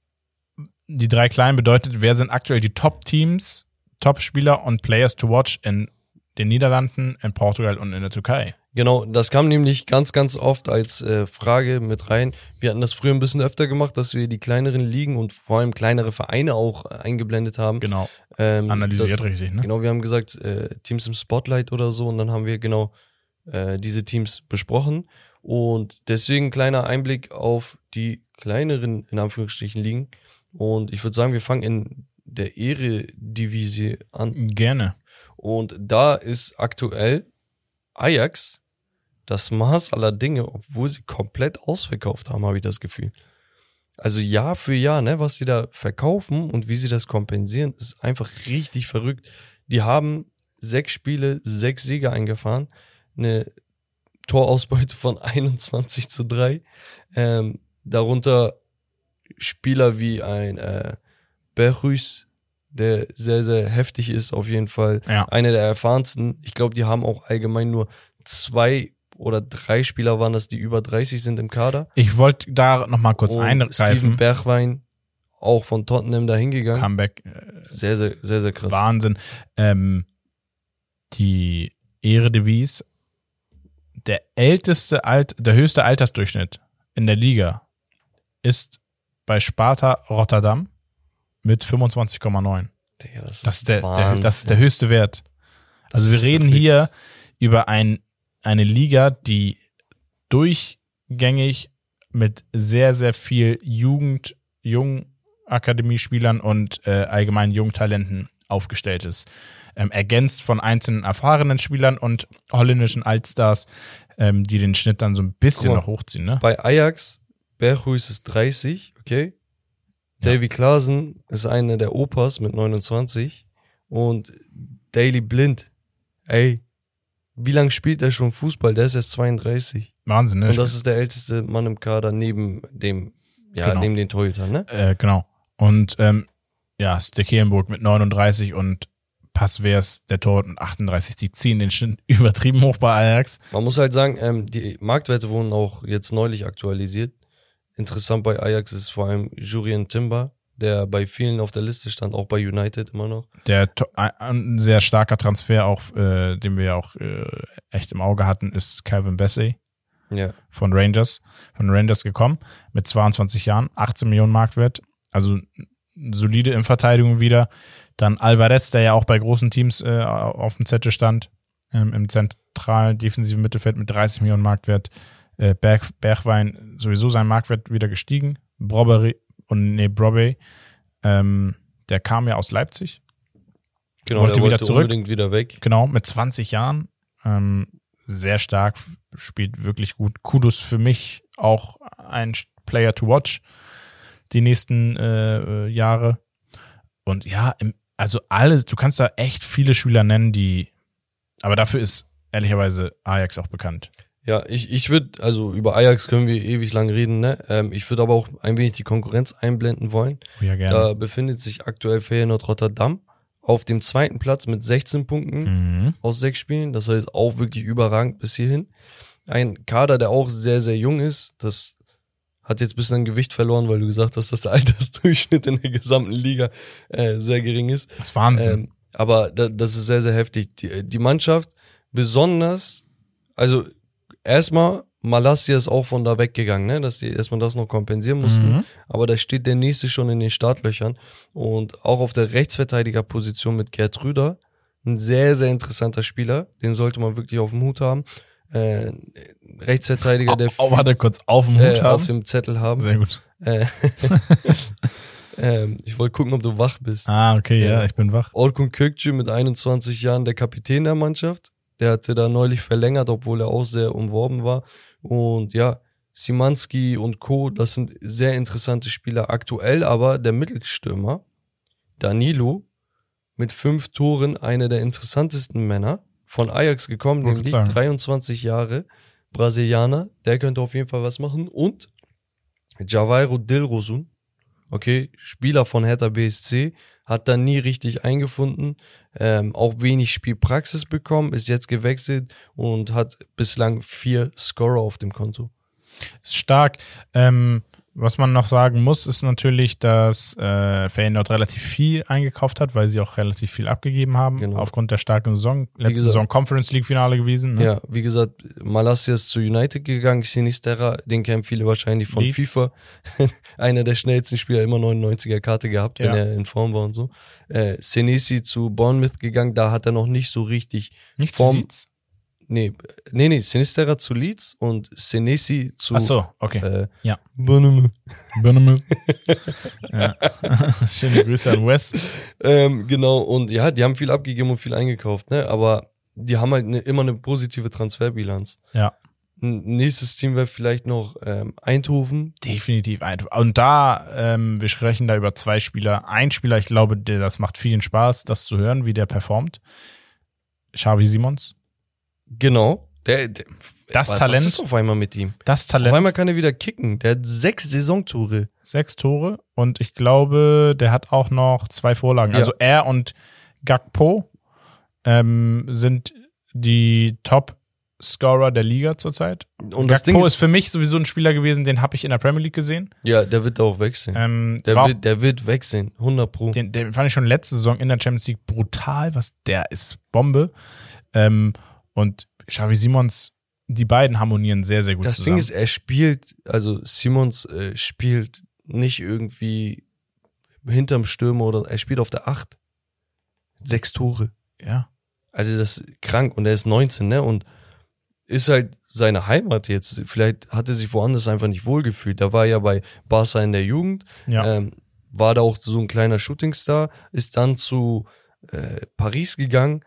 die drei Kleinen bedeutet, wer sind aktuell die Top-Teams, Top-Spieler und Players to watch in den Niederlanden, in Portugal und in der Türkei. Genau, das kam nämlich ganz, ganz oft als äh, Frage mit rein. Wir hatten das früher ein bisschen öfter gemacht, dass wir die kleineren Ligen und vor allem kleinere Vereine auch eingeblendet haben. Genau. Ähm, Analysiert das, richtig, ne? Genau, wir haben gesagt, äh, Teams im Spotlight oder so und dann haben wir genau äh, diese Teams besprochen. Und deswegen kleiner Einblick auf die kleineren, in Anführungsstrichen, Ligen. Und ich würde sagen, wir fangen in der Eredivisie an. Gerne. Und da ist aktuell Ajax das Maß aller Dinge, obwohl sie komplett ausverkauft haben, habe ich das Gefühl. Also Jahr für Jahr, ne, was sie da verkaufen und wie sie das kompensieren, ist einfach richtig verrückt. Die haben sechs Spiele, sechs Siege eingefahren, eine Torausbeute von 21 zu 3. Ähm, darunter Spieler wie ein äh, Berrus, der sehr, sehr heftig ist, auf jeden Fall. Ja. Einer der erfahrensten. Ich glaube, die haben auch allgemein nur zwei oder drei Spieler waren das, die über 30 sind im Kader. Ich wollte da noch mal kurz Und eingreifen. Steven Bergwein, auch von Tottenham da hingegangen. Comeback. Äh, Sehr, sehr, sehr, sehr krass. Wahnsinn. Ähm, die Eredivisie, der älteste Alt, der höchste Altersdurchschnitt in der Liga ist bei Sparta Rotterdam mit 25,9. Digga, das, Das ist der, der, das ist der höchste Wert. Also wir reden verrückt. hier über ein, eine Liga, die durchgängig mit sehr, sehr viel Jugend, Jungakademiespielern und äh, allgemein Jungtalenten aufgestellt ist. Ähm, ergänzt von einzelnen erfahrenen Spielern und holländischen Altstars, ähm, die den Schnitt dann so ein bisschen mal. noch hochziehen. Ne? Bei Ajax, Berghuis ist 30, okay? Davy Klaasen ist einer der Opas mit 29 und Daily Blind, ey, wie lange spielt er schon Fußball? Der ist erst 32. Wahnsinn, ne? Und das ist der älteste Mann im Kader neben dem, ja, Genau. neben den Torhütern, ne? Äh, genau. Und ähm, ja, Stekelenburg mit 39 und Passwers, der Tor und 38, die ziehen den Schnitt übertrieben hoch bei Ajax. Man muss halt sagen, ähm, die Marktwerte wurden auch jetzt neulich aktualisiert. Interessant bei Ajax ist vor allem Julian Timber, der bei vielen auf der Liste stand, auch bei United immer noch. Der ein- sehr starker Transfer, auch äh, den wir ja auch äh, echt im Auge hatten, ist Calvin Bassey Ja, von Rangers, von Rangers gekommen, mit 22 Jahren, 18 Millionen Marktwert, also solide in Verteidigung wieder. Dann Alvarez, der ja auch bei großen Teams äh, auf dem Zettel stand, ähm, im zentralen defensiven Mittelfeld mit 30 Millionen Marktwert. Äh, Berg, Bergwein sowieso sein Marktwert wieder gestiegen. Brobbery und nee, Brobey, ähm, der kam ja aus Leipzig, genau, Wollte der wieder wollte zurück. unbedingt wieder weg. Genau, mit 20 Jahren. Ähm, sehr stark, spielt wirklich gut. Kudos für mich auch ein Player to watch die nächsten äh, Jahre. Und ja, im, also alles, du kannst da echt viele Spieler nennen, die, aber dafür ist ehrlicherweise Ajax auch bekannt. Ja, ich, ich würde, also über Ajax können wir ewig lang reden, ne? Ähm, ich würde aber auch ein wenig die Konkurrenz einblenden wollen. Oh Ja, gerne. Da befindet sich aktuell Feyenoord Rotterdam auf dem zweiten Platz mit 16 Punkten Mhm. aus sechs Spielen. Das heißt auch wirklich überragend bis hierhin. Ein Kader, der auch sehr, sehr jung ist. Das hat jetzt ein bisschen an Gewicht verloren, weil du gesagt hast, dass der Altersdurchschnitt in der gesamten Liga äh, sehr gering ist. Das ist Wahnsinn. Ähm, aber da, das ist sehr, sehr heftig. Die, die Mannschaft, besonders, also erstmal, Malassia ist auch von da weggegangen, ne? dass die erstmal das noch kompensieren mussten. Mhm. Aber da steht der nächste schon in den Startlöchern. Und auch auf der Rechtsverteidigerposition mit Gerd Rüder, ein sehr, sehr interessanter Spieler. Den sollte man wirklich auf dem Hut haben. Äh, Rechtsverteidiger, der oh, warte kurz, auf dem Hut äh, haben. auf dem Zettel haben. Sehr gut. Äh, ähm, ich wollte gucken, ob du wach bist. Ah, okay, ja, Ja. ich bin wach. Orkun Kökçü mit 21 Jahren der Kapitän der Mannschaft. Der hatte da neulich verlängert, obwohl er auch sehr umworben war. Und ja, Simanski und Co., das sind sehr interessante Spieler aktuell, aber der Mittelstürmer, Danilo, mit fünf Toren einer der interessantesten Männer, von Ajax gekommen, nämlich sagen. 23 Jahre, Brasilianer, der könnte auf jeden Fall was machen. Und Javairo Dilrosun, okay, Spieler von Hertha BSC, hat da nie richtig eingefunden, ähm, auch wenig Spielpraxis bekommen, ist jetzt gewechselt und hat bislang vier Scorer auf dem Konto. Ist stark. Ähm, was man noch sagen muss, ist natürlich, dass äh, Feyenoord relativ viel eingekauft hat, weil sie auch relativ viel abgegeben haben, Genau. aufgrund der starken Saison. Letzte gesagt- Saison Conference League Finale gewesen. Ne? Ja, wie gesagt, Malasia ist zu United gegangen, Sinisterra, den kennen viele wahrscheinlich von Leeds. FIFA. Einer der schnellsten Spieler, immer 99er Karte gehabt, wenn Ja. er in Form war und so. Äh, Senesi zu Bournemouth gegangen, da hat er noch nicht so richtig Nicht Form- zu Leeds? Nee, nee, nee, Sinisterra zu Leeds und Senesi zu Ach so, okay. äh, Ja. Bournemouth. Bournemouth. ja. Schöne Grüße an Wes. Ähm, genau, und ja, die haben viel abgegeben und viel eingekauft, ne? Aber die haben halt ne, immer eine positive Transferbilanz. Ja. Nächstes Team wäre vielleicht noch ähm, Eindhoven. Definitiv einfach. Und da, ähm, wir sprechen da über zwei Spieler. Ein Spieler, ich glaube, der, das macht vielen Spaß, das zu hören, wie der performt. Xavi Simons. Genau. Der, der, Das was Talent. ist auf einmal mit ihm? Das Auf einmal Talent. kann er wieder kicken. Der hat sechs Saisontore. Sechs Tore. Und ich glaube, der hat auch noch zwei Vorlagen. Ja. Also er und Gakpo ähm, sind die Top-Scorer der Liga zurzeit. Und das Gakpo Ding ist ist, für mich sowieso ein Spieler gewesen, den habe ich in der Premier League gesehen. ja, der wird auch wechseln. Ähm, der, wird, der wird wechseln. 100 Pro. Den, den fand ich schon letzte Saison in der Champions League brutal, was der ist Bombe. Ähm, und Xavi Simons, die beiden harmonieren sehr, sehr gut Das zusammen. Ding ist, er spielt, also Simons äh, spielt nicht irgendwie hinterm Stürmer oder er spielt auf der Acht. Sechs Tore. ja. Also das ist krank und er ist 19, ne? Und ist halt seine Heimat jetzt. Vielleicht hat er sich woanders einfach nicht wohlgefühlt. Da war er ja bei Barca in der Jugend, Ja. ähm, war da auch so ein kleiner Shootingstar, ist dann zu äh, Paris gegangen,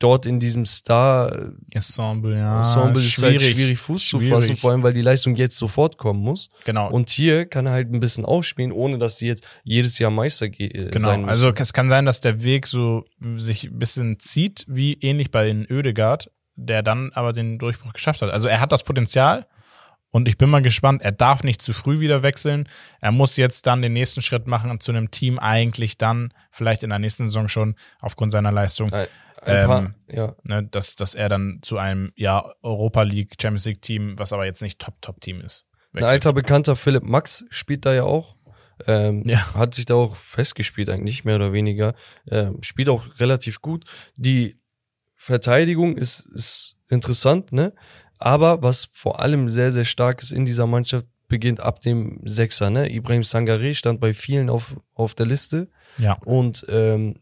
dort in diesem Star äh, Ensemble, ja. Ensemble ist halt schwierig Fuß zu Schwierig. fassen, vor allem weil die Leistung jetzt sofort kommen muss. Genau. Und hier kann er halt ein bisschen ausspielen, ohne dass sie jetzt jedes Jahr Meister äh, Genau, sein müssen. also es kann sein, dass der Weg so sich ein bisschen zieht, wie ähnlich bei den Ödegard, der dann aber den Durchbruch geschafft hat. Also er hat das Potenzial Und ich bin mal gespannt, er darf nicht zu früh wieder wechseln. Er muss jetzt dann den nächsten Schritt machen zu einem Team eigentlich dann, vielleicht in der nächsten Saison schon, aufgrund seiner Leistung, Ein, ein paar, Ähm, ja. ne, dass, dass er dann zu einem ja, Europa League, Champions League Team, was aber jetzt nicht Top-Top-Team ist. Ein wechselt. alter Bekannter Philipp Max spielt da ja auch. Ähm, Ja. Hat sich da auch festgespielt, eigentlich mehr oder weniger. Ähm, spielt auch relativ gut. Die Verteidigung ist, ist interessant, ne? Aber was vor allem sehr, sehr stark ist in dieser Mannschaft, beginnt ab dem Sechser, ne? Ibrahim Sangare stand bei vielen auf, auf der Liste. Ja. Und ähm,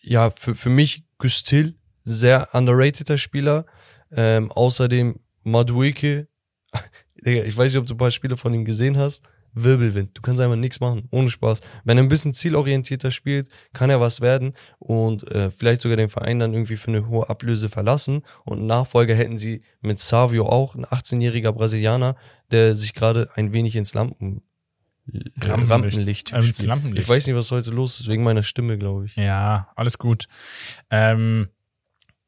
ja, für, für mich Gustil, sehr underrateder Spieler. Ähm, außerdem Madueke, ich weiß nicht, ob du ein paar Spiele von ihm gesehen hast. Wirbelwind. Du kannst einfach nichts machen, ohne Spaß. Wenn er ein bisschen zielorientierter spielt, kann er was werden und äh, vielleicht sogar den Verein dann irgendwie für eine hohe Ablöse verlassen. Und Nachfolger hätten sie mit Savio auch, ein 18-jähriger Brasilianer, der sich gerade ein wenig ins Lampen Rampenlicht. Rampenlicht Ähm. Lampenlicht. Ich weiß nicht, was heute los ist, wegen meiner Stimme, glaube ich. Ja, alles gut. Ähm,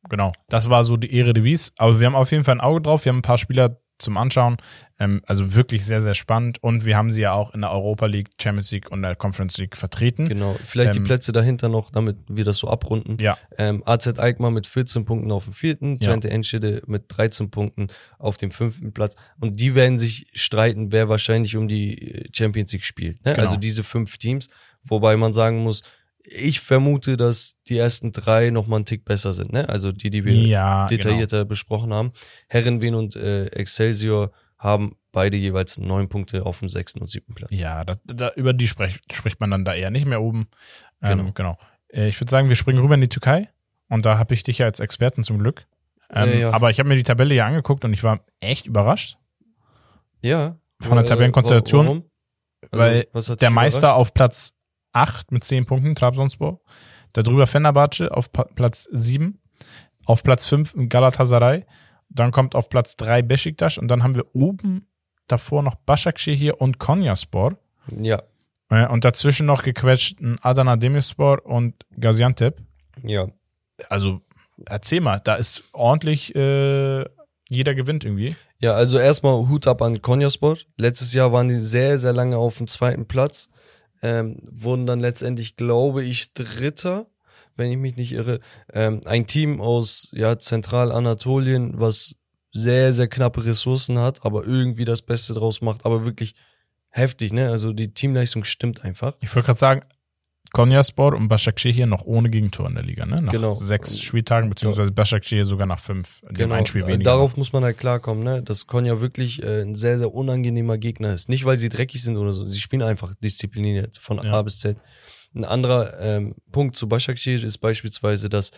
genau, das war so die Ehre Devise. Aber wir haben auf jeden Fall ein Auge drauf. Wir haben ein paar Spieler zum Anschauen. Ähm, also wirklich sehr, sehr spannend. Und wir haben sie ja auch in der Europa League, Champions League und der Conference League vertreten. Genau. Vielleicht Ähm, die Plätze dahinter noch, damit wir das so abrunden. Ja, Ähm, AZ Alkmaar mit 14 Punkten auf dem vierten, Ja. Twente Enschede mit 13 Punkten auf dem fünften Platz. Und die werden sich streiten, wer wahrscheinlich um die Champions League spielt. Ne? Genau. Also diese fünf Teams, wobei man sagen muss, ich vermute, dass die ersten drei noch mal einen Tick besser sind. Ne? Also die, die wir ja genau. detaillierter besprochen haben. Herrenwien und äh, Excelsior haben beide jeweils neun Punkte auf dem sechsten und siebten Platz. Genau. Ja, da, da, über die sprech, spricht man dann da eher nicht mehr oben. Ähm, Genau. genau. Äh, Ich würde sagen, wir springen rüber in die Türkei. Und da habe ich dich ja als Experten zum Glück. Ähm, Ja, ja. Aber ich habe mir die Tabelle hier angeguckt und ich war echt überrascht. Ja. Von der Äh, Tabellenkonstellation, warum? Also, weil Der Meister überrascht? auf Platz 8 mit 10 Punkten, Trabzonspor. Darüber Fenerbahce auf Platz 7. Auf Platz 5 Galatasaray. Dann kommt auf Platz 3 Besiktas. Und dann haben wir oben davor noch Başakşehir hier und Konyaspor. Ja, Äh, Und dazwischen noch gequetscht ein Adana Demirspor und Gaziantep. ja. Also erzähl mal, da ist ordentlich äh, jeder gewinnt irgendwie. Ja, also erstmal Hut ab an Konyaspor. Letztes Jahr waren die sehr, sehr lange auf dem zweiten Platz. Ähm, wurden dann letztendlich, glaube ich, Dritter, wenn ich mich nicht irre. Ähm, ein Team aus ja, Zentralanatolien, was sehr, sehr knappe Ressourcen hat, aber irgendwie das Beste draus macht. Aber wirklich heftig, ne? Also die Teamleistung stimmt einfach. Ich wollte gerade sagen, Konyaspor und Başakşehir hier noch ohne Gegentor in der Liga, ne? Nach Genau. sechs Spieltagen, beziehungsweise Başakşehir sogar nach fünf. Die haben ein Spiel weniger. Darauf muss man halt klarkommen, ne? dass Konya wirklich äh, ein sehr, sehr unangenehmer Gegner ist. Nicht, weil sie dreckig sind oder so. Sie spielen einfach diszipliniert von Ja. A bis Z. Ein anderer ähm, Punkt zu Başakşehir ist beispielsweise, dass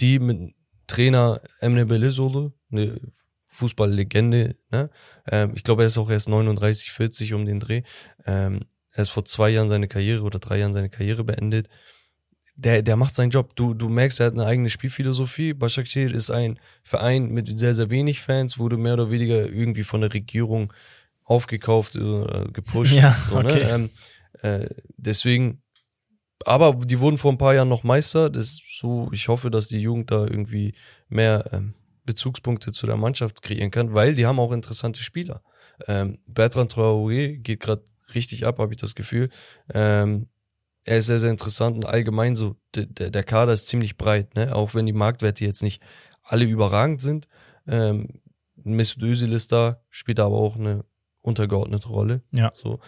die mit Trainer Emre Belözoğlu, eine Fußballlegende, ne? ähm, ich glaube, er ist auch erst 39, 40 um den Dreh. Ähm, er ist vor zwei Jahren seine Karriere oder drei Jahren seine Karriere beendet. Der, der macht seinen Job. Du, du merkst, er hat eine eigene Spielphilosophie. Başakşehir ist ein Verein mit sehr, sehr wenig Fans, wurde mehr oder weniger irgendwie von der Regierung aufgekauft, äh, gepusht. Ja, so, okay. ne? ähm, äh, deswegen, aber die wurden vor ein paar Jahren noch Meister. Das so, ich hoffe, dass die Jugend da irgendwie mehr ähm, Bezugspunkte zu der Mannschaft kreieren kann, weil die haben auch interessante Spieler. Ähm, Bertrand Traoré geht gerade richtig ab, habe ich das Gefühl. Ähm, er ist sehr, sehr interessant und allgemein so, der, der der Kader ist ziemlich breit, ne? auch wenn die Marktwerte jetzt nicht alle überragend sind. Ähm, Mesut Özil ist da, spielt aber auch eine untergeordnete Rolle. Ja. So.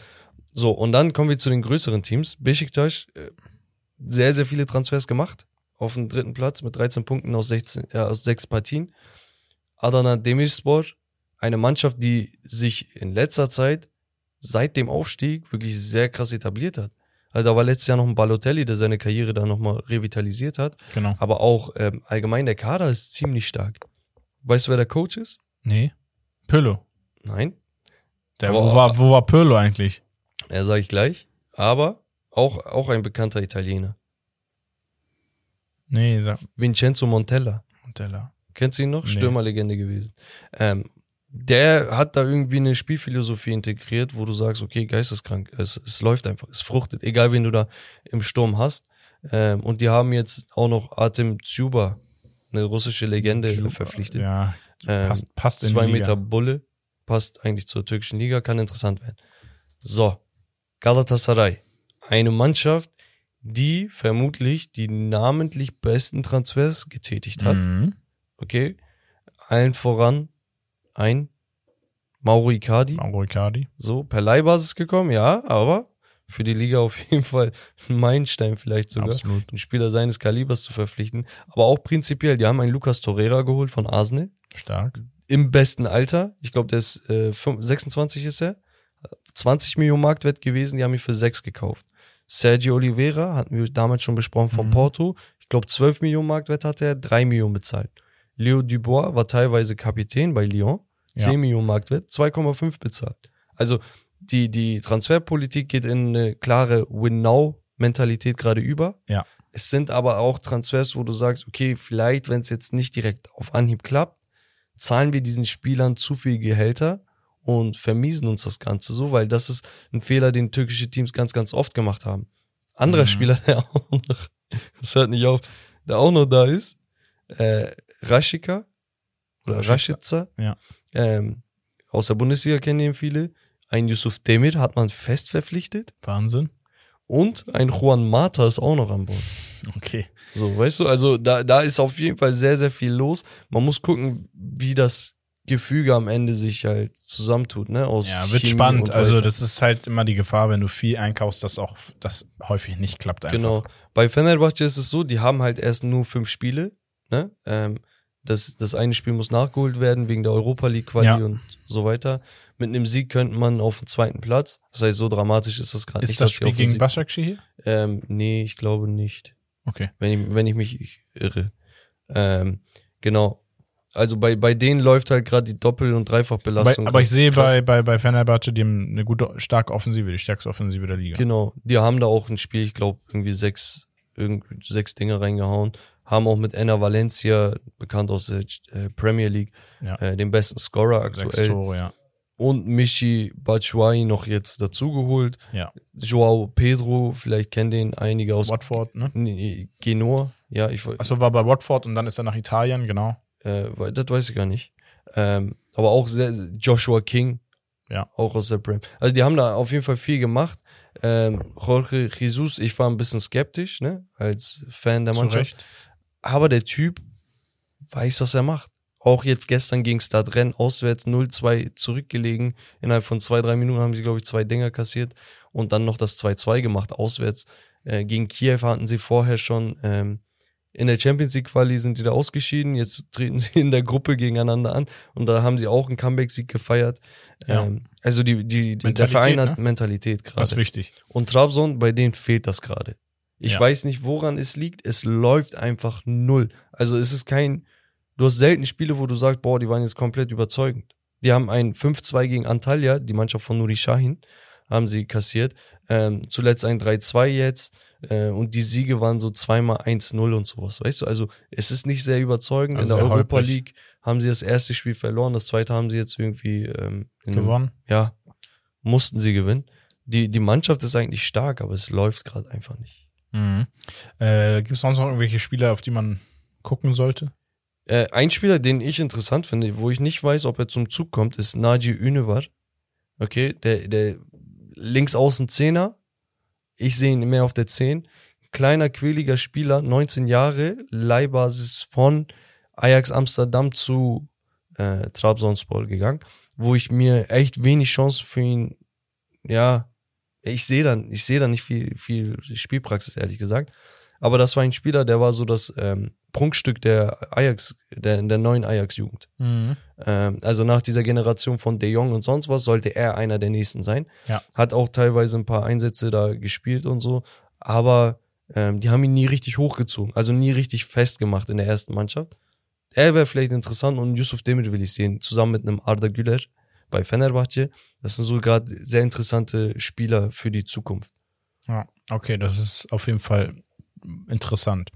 so, und dann kommen wir zu den größeren Teams. Besiktas, äh, sehr, sehr viele Transfers gemacht. Auf dem dritten Platz mit 13 Punkten aus, 16, äh, aus sechs Partien. Adana Demirspor, eine Mannschaft, die sich in letzter Zeit seit dem Aufstieg wirklich sehr krass etabliert hat. Also da war letztes Jahr noch ein Balotelli, der seine Karriere da nochmal revitalisiert hat. Genau. Aber auch ähm, allgemein der Kader ist ziemlich stark. Weißt du, wer der Coach ist? Nee. Pirlo. Nein. Der, Aber- wo, war, wo war Pirlo eigentlich? Er sage ich gleich. Aber auch, auch ein bekannter Italiener. Nee, sag Vincenzo Montella. Montella. Kennst du ihn noch? Nee. Stürmerlegende gewesen. Ähm, der hat da irgendwie eine Spielphilosophie integriert, wo du sagst, okay, geisteskrank, es, es läuft einfach, es fruchtet, egal wen du da im Sturm hast. Ähm, und die haben jetzt auch noch Artem Tsuba, eine russische Legende, Juba, verpflichtet. Ja, Ähm, passt, passt in zwei. Meter Bulle, passt eigentlich zur türkischen Liga, kann interessant werden. So, Galatasaray. Eine Mannschaft, die vermutlich die namentlich besten Transfers getätigt hat. Mhm. Okay. Allen voran ein Mauro Icardi. Mauro Icardi. So, per Leihbasis gekommen, ja, aber für die Liga auf jeden Fall ein Meilenstein vielleicht sogar. Absolut. einen Spieler seines Kalibers zu verpflichten. Aber auch prinzipiell, die haben einen Lukas Torreira geholt von Arsenal. Stark. Im besten Alter. Ich glaube, der ist äh, 25 26 ist er. 20 Millionen Marktwert gewesen, die haben ihn für 6 gekauft. Sergio Oliveira, hatten wir damals schon besprochen, von Mhm. Porto. Ich glaube, 12 Millionen Marktwert hat er, 3 Millionen bezahlt. Leo Dubois war teilweise Kapitän bei Lyon, 10 Ja. Millionen Marktwert, 2,5 bezahlt. Also die, die Transferpolitik geht in eine klare Win-Now-Mentalität gerade über. Ja. Es sind aber auch Transfers, wo du sagst, okay, vielleicht, wenn es jetzt nicht direkt auf Anhieb klappt, zahlen wir diesen Spielern zu viel Gehälter und vermiesen uns das Ganze so, weil das ist ein Fehler, den türkische Teams ganz, ganz oft gemacht haben. Anderer Mhm. Spieler, der auch noch, das hört nicht auf, der auch noch da ist, äh, Rashika oder Rashica, Rashica, ja. Ähm, aus der Bundesliga kennen ihn viele. Ein Yusuf Demir hat man fest verpflichtet Wahnsinn. und ein Juan Mata ist auch noch an Bord. Okay. So, weißt du, also da, da ist auf jeden Fall sehr, sehr viel los. Man muss gucken, wie das Gefüge am Ende sich halt zusammentut, ne? Aus Ja, wird Chemie spannend. Also das ist halt immer die Gefahr, wenn du viel einkaufst, dass auch das häufig nicht klappt einfach. Genau. Bei Fenerbahce ist es so, die haben halt erst nur fünf Spiele, ne? Ähm, das, das eine Spiel muss nachgeholt werden wegen der Europa League Quali Ja. und so weiter. Mit einem Sieg könnte man auf den zweiten Platz. Das heißt, so dramatisch ist das gerade Ist nicht. das dass sie Spiel gegen Başakşehir hier? Ähm, nee, ich glaube nicht. Okay. wenn ich, wenn ich mich irre. Ähm, genau. Also bei, bei denen läuft halt gerade die Doppel- und Dreifachbelastung. aber ich sehe krass. bei, bei, bei Fenerbahce, die haben eine gute, starke Offensive, die stärkste Offensive der Liga. Genau, die haben da auch ein Spiel, ich glaube, irgendwie sechs, irgendwie sechs Dinge reingehauen. Haben auch mit Enna Valencia, bekannt aus der äh, Premier League, Ja. äh, den besten Scorer aktuell. Tore, ja. Und Michi Batshuayi noch jetzt dazugeholt. Ja. Joao Pedro, vielleicht kennen den einige aus Watford, ne? Nee, Genoa. Ja, ich. Achso, war bei Watford und dann ist er nach Italien, genau. Äh, das weiß ich gar nicht. Ähm, aber auch sehr, Joshua King. Ja. Auch aus der Prem. Also die haben da auf jeden Fall viel gemacht. Ähm, Jorge Jesus, ich war ein bisschen skeptisch, ne, als Fan der Zu Mannschaft. Recht. Aber der Typ weiß, was er macht. Auch jetzt gestern gegen Stadtrenn auswärts 0-2 zurückgelegen. Innerhalb von zwei, drei Minuten haben sie, glaube ich, zwei Dinger kassiert und dann noch das 2-2 gemacht auswärts. Äh, gegen Kiew hatten sie vorher schon ähm, in der Champions League Quali sind die da ausgeschieden. Jetzt treten sie in der Gruppe gegeneinander an und da haben sie auch einen Comeback-Sieg gefeiert. Ja. Ähm, also die, die, die der Mentalität, Verein hat ne? Mentalität Das ist gerade. wichtig. Und Trabzon, bei denen fehlt das gerade. Ich Ja. weiß nicht, woran es liegt. Es läuft einfach null. Also es ist kein, du hast selten Spiele, wo du sagst, boah, die waren jetzt komplett überzeugend. Die haben ein 5-2 gegen Antalya, die Mannschaft von Nuri Shahin, haben sie kassiert. Ähm, zuletzt ein 3-2 jetzt. Äh, und die Siege waren so zweimal 1-0 und sowas, weißt du? Also es ist nicht sehr überzeugend. Also in der Europa holprig. League haben sie das erste Spiel verloren, das zweite haben sie jetzt irgendwie ähm, in einem- Gewonnen. ja, mussten sie gewinnen. Die, die Mannschaft ist eigentlich stark, aber es läuft gerade einfach nicht. Mhm. Äh, Gibt es sonst noch irgendwelche Spieler, auf die man gucken sollte? Äh, ein Spieler, den ich interessant finde, wo ich nicht weiß, ob er zum Zug kommt, ist Naji Ünevar. Okay, der, der links außen Zehner. Ich sehe ihn mehr auf der 10. Kleiner, quäliger Spieler, 19 Jahre, Leihbasis von Ajax Amsterdam zu äh, Trabzonspor gegangen, wo ich mir echt wenig Chance für ihn, ja, ich sehe dann, ich sehe da nicht viel, viel Spielpraxis, ehrlich gesagt. Aber das war ein Spieler, der war so das ähm, Prunkstück der Ajax, der, der neuen Ajax-Jugend. Mhm. Ähm, also nach dieser Generation von De Jong und sonst was sollte er einer der nächsten sein. Ja. Hat auch teilweise ein paar Einsätze da gespielt und so, aber ähm, die haben ihn nie richtig hochgezogen, also nie richtig festgemacht in der ersten Mannschaft. Er wäre vielleicht interessant und Yusuf Demir will ich sehen, zusammen mit einem Arda Güler bei Fenerbahce. Das sind so gerade sehr interessante Spieler für die Zukunft. Ja, okay, das ist auf jeden Fall interessant.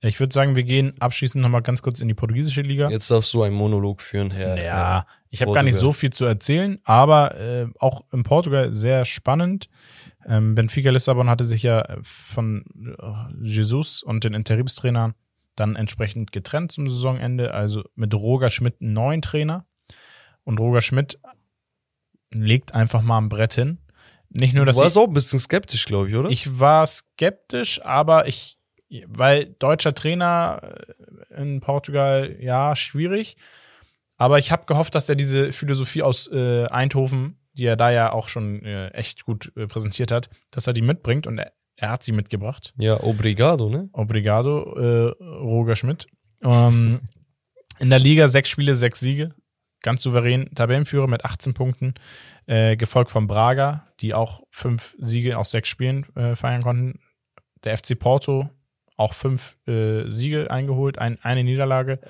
Ich würde sagen, wir gehen abschließend nochmal ganz kurz in die portugiesische Liga. Jetzt darfst du einen Monolog führen, Herr. Ja, ich habe gar nicht so viel zu erzählen, aber äh, auch in Portugal sehr spannend. Ähm, Benfica Lissabon hatte sich ja von äh, Jesus und den Interimstrainern dann entsprechend getrennt zum Saisonende, also mit Roger Schmidt einen neuen Trainer. Und Roger Schmidt legt einfach mal ein Brett hin. Nicht nur, dass du warst ich, auch ein bisschen skeptisch, glaube ich, oder? ich war skeptisch, aber ich, weil deutscher Trainer äh, in Portugal, ja, schwierig. Aber ich habe gehofft, dass er diese Philosophie aus äh, Eindhoven, die er da ja auch schon äh, echt gut äh, präsentiert hat, dass er die mitbringt und er, er hat sie mitgebracht. ja, obrigado, ne? Obrigado, äh, Roger Schmidt. Ähm, in der Liga sechs Spiele, sechs Siege. Ganz souverän Tabellenführer mit 18 Punkten. Äh, gefolgt von Braga, die auch fünf Siege aus sechs Spielen äh, feiern konnten. Der FC Porto auch fünf äh, Siege eingeholt, ein, eine Niederlage.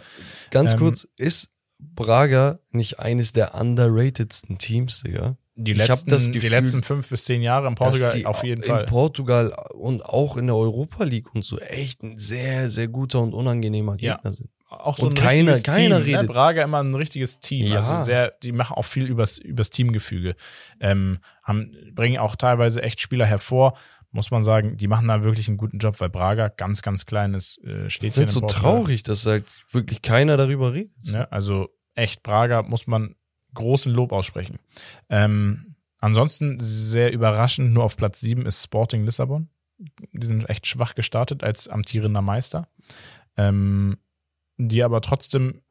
Ganz Ähm, kurz, ist Braga nicht eines der underratedsten Teams, Digga? Die letzten, das die Gefühl, letzten fünf bis zehn Jahre in Portugal auf jeden in Fall. Portugal und auch in der Europa League und so echt ein sehr, sehr guter und unangenehmer Ja. Gegner sind. Auch so Und ein keiner- richtiges keiner Team, Ne? redet. Braga immer ein richtiges Team. Ja. Also sehr, die machen auch viel übers, übers Teamgefüge. Ähm, haben, bringen auch teilweise echt Spieler hervor. Muss man sagen, die machen da wirklich einen guten Job, weil Braga ganz, ganz kleines äh, Ich Städtchen finde es in so traurig, dass halt wirklich keiner darüber redet. Ne? Also echt Braga muss man großen Lob aussprechen. Ähm, ansonsten sehr überraschend, nur auf Platz 7 ist Sporting Lissabon. Die sind echt schwach gestartet als amtierender Meister. Ähm, die aber trotzdem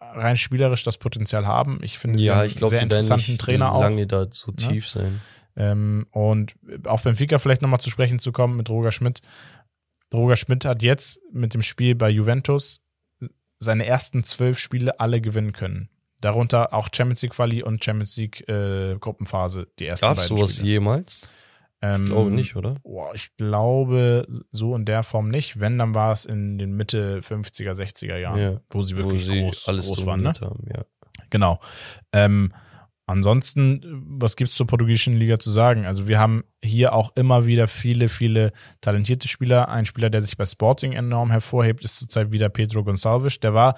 rein spielerisch das Potenzial haben. Ich finde, sie Ja, einen ich glaube, sehr interessanten nicht Trainer auch. lange da so Ne? tief sein. Ähm, und auf Benfica vielleicht nochmal zu sprechen zu kommen mit Roger Schmidt. Roger Schmidt hat jetzt mit dem Spiel bei Juventus seine ersten zwölf Spiele alle gewinnen können. Darunter auch Champions League Quali und Champions League äh, Gruppenphase, die ersten Gab es beiden sowas Spiele. jemals? Ähm, Ich glaube nicht, oder? Boah, ich glaube so in der Form nicht. Wenn, dann war es in den Mitte 50er, 60er Jahren, Ja. wo sie wirklich Wo sie groß, alles groß waren. Ne? haben, ja. Genau. Ähm, ansonsten, was gibt's zur portugiesischen Liga zu sagen? Also wir haben hier auch immer wieder viele, viele talentierte Spieler. Ein Spieler, der sich bei Sporting enorm hervorhebt, ist zurzeit wieder Pedro Gonçalves. Der war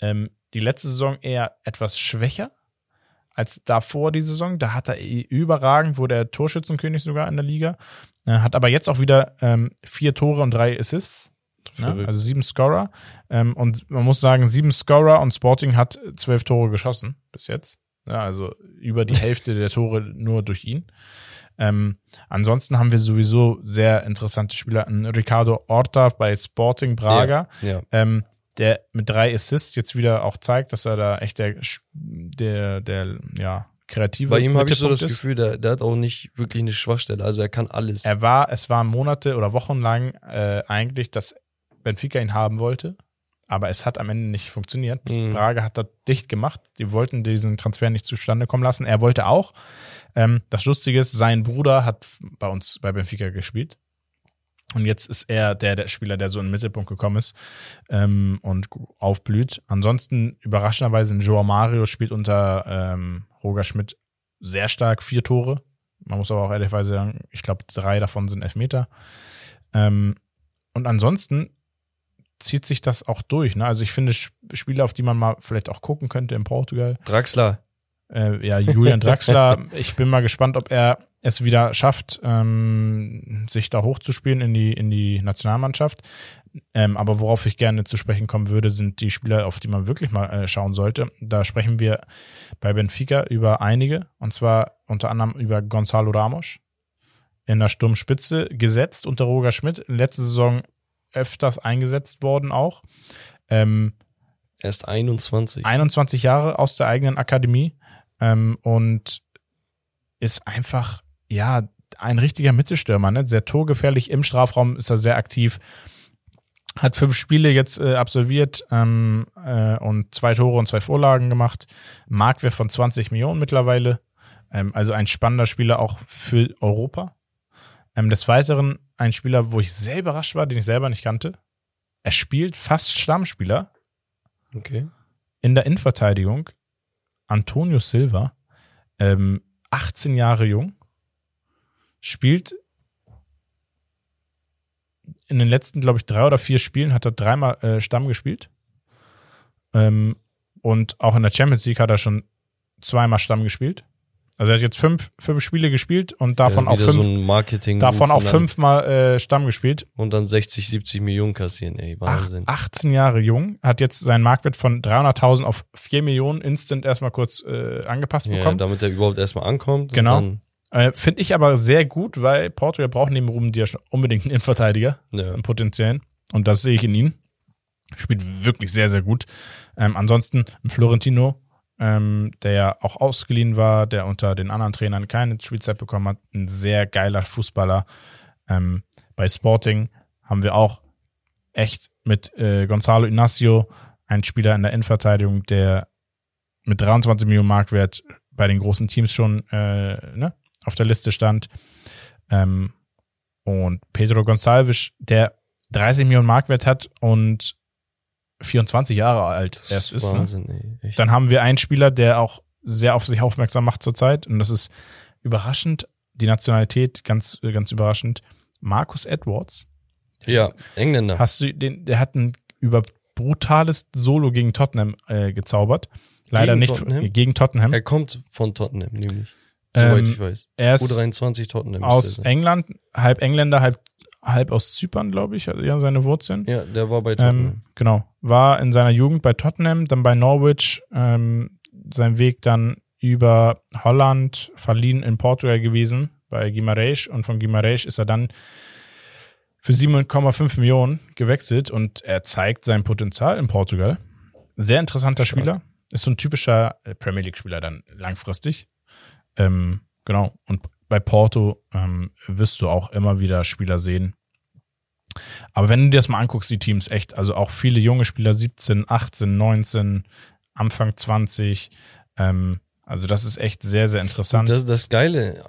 ähm, die letzte Saison eher etwas schwächer als davor die Saison. Da hat er überragend, wurde er Torschützenkönig sogar in der Liga. Hat aber jetzt auch wieder ähm, vier Tore und drei Assists. Ne? Also sieben Scorer. Ähm, und man muss sagen, sieben Scorer und Sporting hat zwölf Tore geschossen bis jetzt. Ja, also über die Hälfte der Tore nur durch ihn. Ähm, ansonsten haben wir sowieso sehr interessante Spieler. Ein Ricardo Horta bei Sporting Braga, Ja. ähm, der mit drei Assists jetzt wieder auch zeigt, dass er da echt der, der, der ja, kreative Bei ihm habe ich so das ist. Gefühl, der, der hat auch nicht wirklich eine Schwachstelle. Also er kann alles. Er war, es waren Monate oder Wochen lang äh, eigentlich, dass Benfica ihn haben wollte, aber es hat am Ende nicht funktioniert. Mhm. Braga hat das dicht gemacht. Die wollten diesen Transfer nicht zustande kommen lassen. Er wollte auch. Ähm, das Lustige ist, sein Bruder hat bei uns bei Benfica gespielt. Und jetzt ist er der, der Spieler, der so in den Mittelpunkt gekommen ist ähm, und aufblüht. Ansonsten überraschenderweise ein Joao Mario spielt unter ähm, Roger Schmidt sehr stark, vier Tore. Man muss aber auch ehrlicherweise sagen, ich glaube, drei davon sind Elfmeter. Ähm, und ansonsten zieht sich das auch durch. Ne? Also ich finde Sp- Spiele, auf die man mal vielleicht auch gucken könnte in Portugal. Draxler. Äh, ja, Julian Draxler. ich bin mal gespannt, ob er es wieder schafft, ähm, sich da hochzuspielen in die, in die Nationalmannschaft. Ähm, aber worauf ich gerne zu sprechen kommen würde, sind die Spieler, auf die man wirklich mal äh, schauen sollte. Da sprechen wir bei Benfica über einige, und zwar unter anderem über Gonzalo Ramos in der Sturmspitze gesetzt unter Roger Schmidt. Letzte Saison öfters eingesetzt worden auch. Ähm, Er ist 21. 21 Jahre aus der eigenen Akademie ähm, und ist einfach, ja, ein richtiger Mittelstürmer, ne? Sehr torgefährlich im Strafraum ist er sehr aktiv. Hat fünf Spiele jetzt äh, absolviert ähm, äh, und zwei Tore und zwei Vorlagen gemacht. Marktwert von 20 Millionen mittlerweile. Ähm, also ein spannender Spieler auch für Europa. Ähm, des Weiteren ein Spieler, wo ich sehr überrascht war, den ich selber nicht kannte. Er spielt fast Stammspieler Okay. in der Innenverteidigung Antonio Silva, ähm, 18 Jahre jung, spielt in den letzten, glaube ich, drei oder vier Spielen hat er dreimal äh, Stamm gespielt. Ähm, und auch in der Champions League hat er schon zweimal Stamm gespielt. Also er hat jetzt fünf, fünf Spiele gespielt und davon Ja, auch fünf, so davon auch und fünfmal äh, Stamm gespielt. Und dann 60, 70 Millionen kassieren, ey, Ach, Wahnsinn. 18 Jahre jung, hat jetzt seinen Marktwert von 300.000 auf 4 Millionen instant erstmal kurz äh, angepasst ja, bekommen. damit er überhaupt erstmal ankommt. und Genau. Dann, Äh, Finde ich aber sehr gut, weil Portugal braucht neben Ruben Dias unbedingt einen Innenverteidiger, ja. einen potenziellen. Und das sehe ich in ihm. Spielt wirklich sehr, sehr gut. Ähm, ansonsten ein Florentino, ähm, der ja auch ausgeliehen war, der unter den anderen Trainern keine Spielzeit bekommen hat. Ein sehr geiler Fußballer. Ähm, bei Sporting haben wir auch echt mit äh, Gonzalo Inacio einen Spieler in der Innenverteidigung, der mit 23 Millionen Marktwert bei den großen Teams schon äh, ne, auf der Liste stand. Ähm, und Pedro Gonçalves, der 30 Millionen Marktwert hat und 24 Jahre alt Das erst ist. Ne? Wahnsinn, ey. Echt. Dann haben wir einen Spieler, der auch sehr auf sich aufmerksam macht zurzeit. Und das ist überraschend. Die Nationalität, ganz, ganz überraschend. Marcus Edwards. ja, Engländer. Hast du den, der hat ein über brutales Solo gegen Tottenham äh, gezaubert. Leider Gegen nicht Tottenham? gegen Tottenham. Er kommt von Tottenham, nämlich. Soweit Ähm, ich weiß. er ist U23 Tottenham aus der. England, halb Engländer, halb, halb aus Zypern, glaube ich, hat ja seine Wurzeln. Ja, der war bei Tottenham. Ähm, genau. War in seiner Jugend bei Tottenham, dann bei Norwich, ähm, sein Weg dann über Holland, verliehen in Portugal gewesen, bei Guimarães und von Guimarães ist er dann für 7,5 Millionen gewechselt und er zeigt sein Potenzial in Portugal. Sehr interessanter. Spieler. Ist so ein typischer äh, Premier League-Spieler dann langfristig. Ähm, genau. Und bei Porto ähm, wirst du auch immer wieder Spieler sehen. Aber wenn du dir das mal anguckst, die Teams echt, also auch viele junge Spieler, 17, 18, 19, Anfang 20, ähm, also das ist echt sehr, sehr interessant. Das, das Geile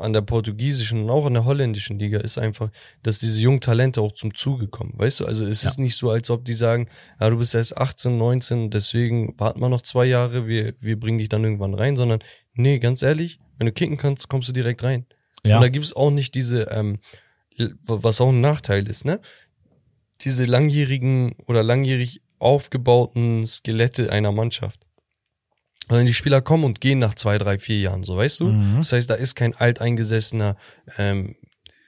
an der portugiesischen und auch an der holländischen Liga ist einfach, dass diese jungen Talente auch zum Zuge kommen. Weißt du, also es Ja. ist nicht so, als ob die sagen, ja, du bist erst 18, 19, deswegen warten wir noch zwei Jahre, wir, wir bringen dich dann irgendwann rein, sondern nee, ganz ehrlich, wenn du kicken kannst, kommst du direkt rein. ja, Und da gibt es auch nicht diese, ähm, was auch ein Nachteil ist, ne? Diese langjährigen oder langjährig aufgebauten Skelette einer Mannschaft. Sondern die Spieler kommen und gehen nach zwei, drei, vier Jahren, so weißt du? Mhm. Das heißt, da ist kein alteingesessener ähm,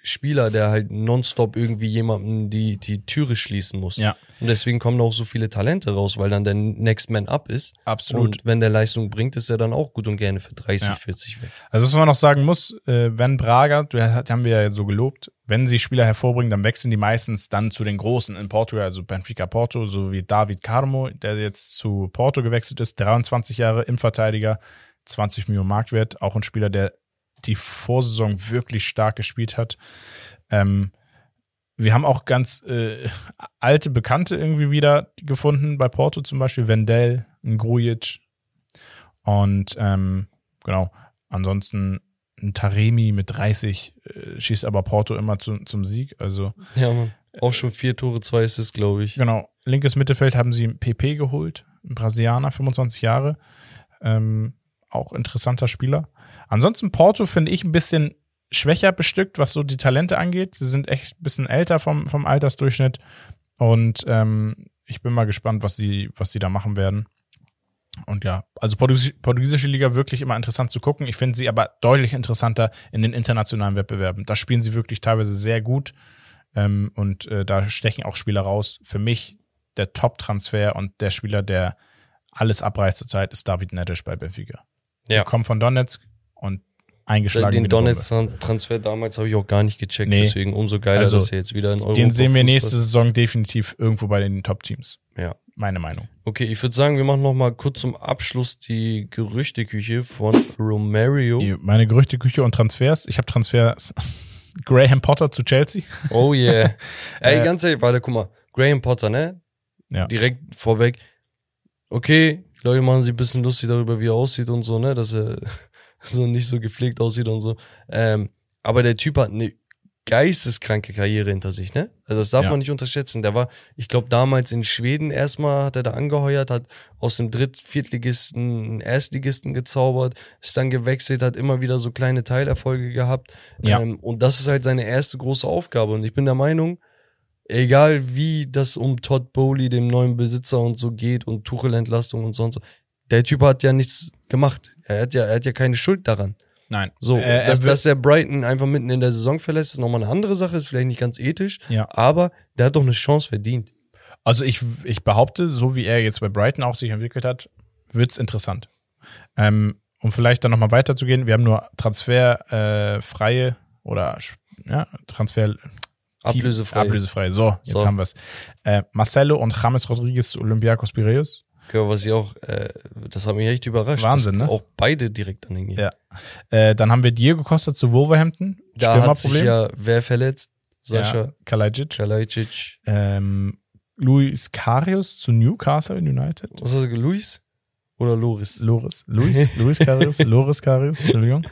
Spieler, der halt nonstop irgendwie jemandem die, die Türe schließen muss. ja, Und deswegen kommen auch so viele Talente raus, weil dann der Next Man Up ist. absolut. Und wenn der Leistung bringt, ist er dann auch gut und gerne für 30, Ja. 40 weg. Also was man noch sagen muss, äh, wenn Braga, du haben wir ja so gelobt, wenn sie Spieler hervorbringen, dann wechseln die meistens dann zu den Großen in Portugal, also Benfica Porto, so wie David Carmo, der jetzt zu Porto gewechselt ist, 23 Jahre im Verteidiger, 20 Millionen Marktwert, auch ein Spieler, der die Vorsaison wirklich stark gespielt hat. Ähm, wir haben auch ganz äh, alte Bekannte irgendwie wieder gefunden, bei Porto zum Beispiel, Wendell, ein Grujic und ähm, genau, ansonsten ein Taremi mit 30 äh, schießt aber Porto immer zum, zum Sieg. Also Ja, Mann. Auch schon vier Tore, zwei Assists, glaube ich. genau, linkes Mittelfeld haben sie PP geholt, ein Brasilianer, 25 Jahre. Ähm, auch interessanter Spieler. Ansonsten Porto finde ich ein bisschen schwächer bestückt, was so die Talente angeht. Sie sind echt ein bisschen älter vom, vom Altersdurchschnitt. Und ähm, ich bin mal gespannt, was sie, was sie da machen werden. Und ja, also Portugies portugiesische Liga wirklich immer interessant zu gucken. Ich finde sie aber deutlich interessanter in den internationalen Wettbewerben. Da spielen sie wirklich teilweise sehr gut. Ähm, und äh, da stechen auch Spieler raus. Für mich der Top-Transfer und der Spieler, der alles abreißt zurzeit, ist David Nettes bei Benfica. Ja. Er kommt von Donetsk und eingeschlagen. Den. Donetsk-Transfer damals habe ich auch gar nicht gecheckt, Nee. deswegen umso geiler, Also, dass er jetzt wieder in Europa Den sehen wir nächste. Saison definitiv irgendwo bei den Top-Teams. Ja. Meine Meinung. Okay, ich würde sagen, wir machen noch mal kurz zum Abschluss die Gerüchteküche von Romario. Meine Gerüchteküche und Transfers. Ich habe Transfers Graham Potter zu Chelsea. Oh yeah. Ey, Äh, ganz ehrlich, warte, guck mal. Graham Potter, ne? Ja. Direkt vorweg. Okay, Leute machen sich ein bisschen lustig darüber, wie er aussieht und so, ne? Dass er so nicht so gepflegt aussieht und so. Ähm, aber der Typ hat eine geisteskranke Karriere hinter sich, ne? Also das darf Ja. man nicht unterschätzen. Der war, ich glaube, damals in Schweden erstmal hat er da angeheuert, hat aus dem Dritt-, Viertligisten einen Erstligisten gezaubert, ist dann gewechselt, hat immer wieder so kleine Teilerfolge gehabt. Ja. Ähm, und das ist halt seine erste große Aufgabe. Und ich bin der Meinung, egal wie das um Todd Bowley, dem neuen Besitzer und so geht und Tuchel-Entlastung und sonst, der Typ hat ja nichts gemacht. Er hat ja, er hat ja keine Schuld daran. Nein. So, Äh, er dass, wird- dass er Brighton einfach mitten in der Saison verlässt, ist nochmal eine andere Sache, ist vielleicht nicht ganz ethisch, Ja. aber der hat doch eine Chance verdient. Also ich, ich behaupte, so wie er jetzt bei Brighton auch sich entwickelt hat, wird's interessant. Ähm, um vielleicht dann nochmal weiterzugehen, wir haben nur transferfreie äh, oder ja, Transfer Ablösefrei. Ablösefrei. So, jetzt So. haben wir's. Äh, Marcelo und James Rodriguez zu Olympiakos Piraeus. Ja, was ich auch, äh, das hat mich echt überrascht. Wahnsinn, ne? Auch beide direkt dann hingehen. Ja. Äh, dann haben wir Diego Costa zu Wolverhampton. Da hat sich ja wer verletzt? Sascha ja, Kalajic. Kalajdzic. Ähm, Luis Karius zu Newcastle United. Was hast du, Luis? Oder Loris? Loris. Luis, Luis Karius, Loris Karius, Entschuldigung.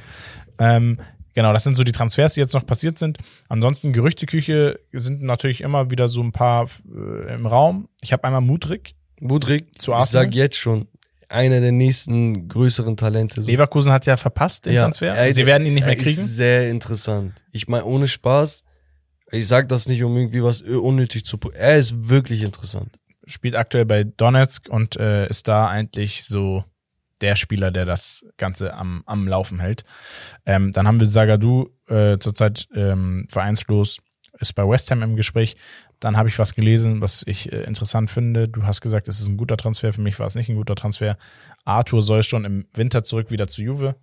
Ähm, genau, das sind so die Transfers, die jetzt noch passiert sind. Ansonsten Gerüchteküche sind natürlich immer wieder so ein paar äh, im Raum. Ich habe einmal Mudrik. Budrik, Zu ich Arsenal? sag jetzt schon, einer der nächsten größeren Talente. So. Leverkusen hat ja verpasst den Transfer. er- Sie werden ihn nicht mehr kriegen. Ist sehr interessant. Ich meine, ohne Spaß. Ich sag das nicht, um irgendwie was unnötig zu. Er ist wirklich interessant. Spielt aktuell bei Donetsk und äh, ist da eigentlich so der Spieler, der das Ganze am, am Laufen hält. Ähm, dann haben wir Zagadou, äh, zurzeit ähm, vereinslos, ist bei West Ham im Gespräch. Dann habe ich was gelesen, was ich äh, interessant finde. Du hast gesagt, es ist ein guter Transfer. Für mich war es nicht ein guter Transfer. Arthur soll schon im Winter zurück wieder zu Juve,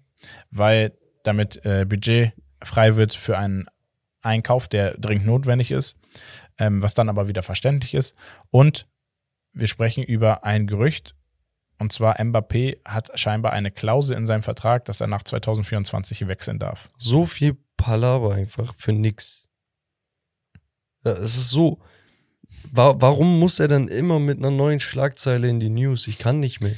weil damit äh, Budget frei wird für einen Einkauf, der dringend notwendig ist, ähm, was dann aber wieder verständlich ist. Und wir sprechen über ein Gerücht, und zwar Mbappé hat scheinbar eine Klausel in seinem Vertrag, dass er nach 2024 wechseln darf. So viel Palaver einfach für nix. Es ist so. Wa warum muss er dann immer mit einer neuen Schlagzeile in die News? Ich kann nicht mehr.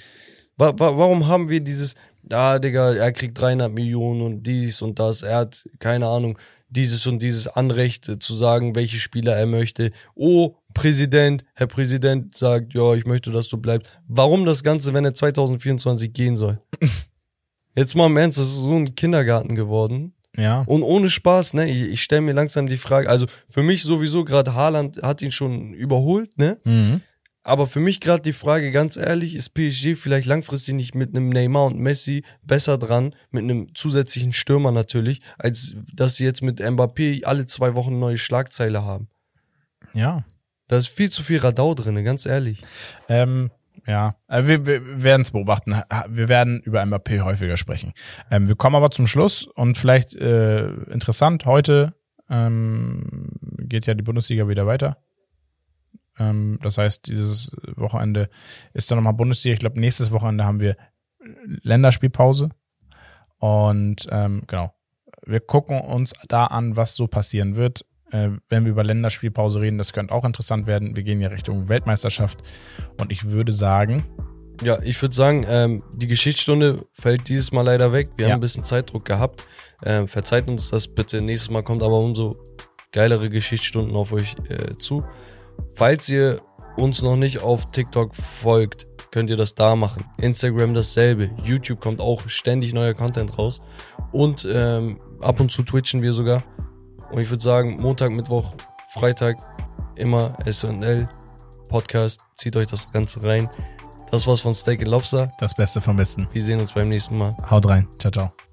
Wa wa warum haben wir dieses, ah, Digga, er kriegt 300 Millionen und dies und das, er hat, keine Ahnung, dieses und dieses Anrecht zu sagen, welche Spieler er möchte. Oh, Präsident, Herr Präsident sagt, ja, ich möchte, dass du bleibst. Warum das Ganze, wenn er 2024 gehen soll? Jetzt mal im Ernst, das ist so ein Kindergarten geworden. Ja. Und ohne Spaß, ne, ich, ich stelle mir langsam die Frage, also für mich sowieso gerade Haaland hat ihn schon überholt, ne? Mhm. Aber für mich gerade die Frage, ganz ehrlich, ist PSG vielleicht langfristig nicht mit einem Neymar und Messi besser dran, mit einem zusätzlichen Stürmer natürlich, als dass sie jetzt mit Mbappé alle zwei Wochen eine neue Schlagzeile haben. Ja. Da ist viel zu viel Radau drin, ganz ehrlich. Ähm, ja, äh, wir, wir werden es beobachten. Wir werden über Mbappé häufiger sprechen. Ähm, wir kommen aber zum Schluss und vielleicht äh, interessant, heute ähm, geht ja die Bundesliga wieder weiter. Ähm, das heißt, dieses Wochenende ist dann nochmal Bundesliga. Ich glaube, nächstes Wochenende haben wir Länderspielpause. Und ähm, genau, wir gucken uns da an, was so passieren wird. Äh, wenn wir über Länderspielpause reden, das könnte auch interessant werden. Wir gehen ja Richtung Weltmeisterschaft. Und ich würde sagen, Ja, ich würde sagen, ähm, die Geschichtsstunde fällt dieses Mal leider weg. Wir Ja. haben ein bisschen Zeitdruck gehabt. Ähm, verzeiht uns das bitte. Nächstes Mal kommt aber umso geilere Geschichtsstunden auf euch äh, zu. Falls ihr uns noch nicht auf TikTok folgt, könnt ihr das da machen. Instagram dasselbe. YouTube kommt auch ständig neuer Content raus. Und ähm, ab und zu twitchen wir sogar. Und ich würde sagen, Montag, Mittwoch, Freitag immer SL Podcast. Zieht euch das Ganze rein. Das war's von Steak and Lobster. das Beste vom Besten. Wir sehen uns beim nächsten Mal. Haut rein. Ciao, ciao.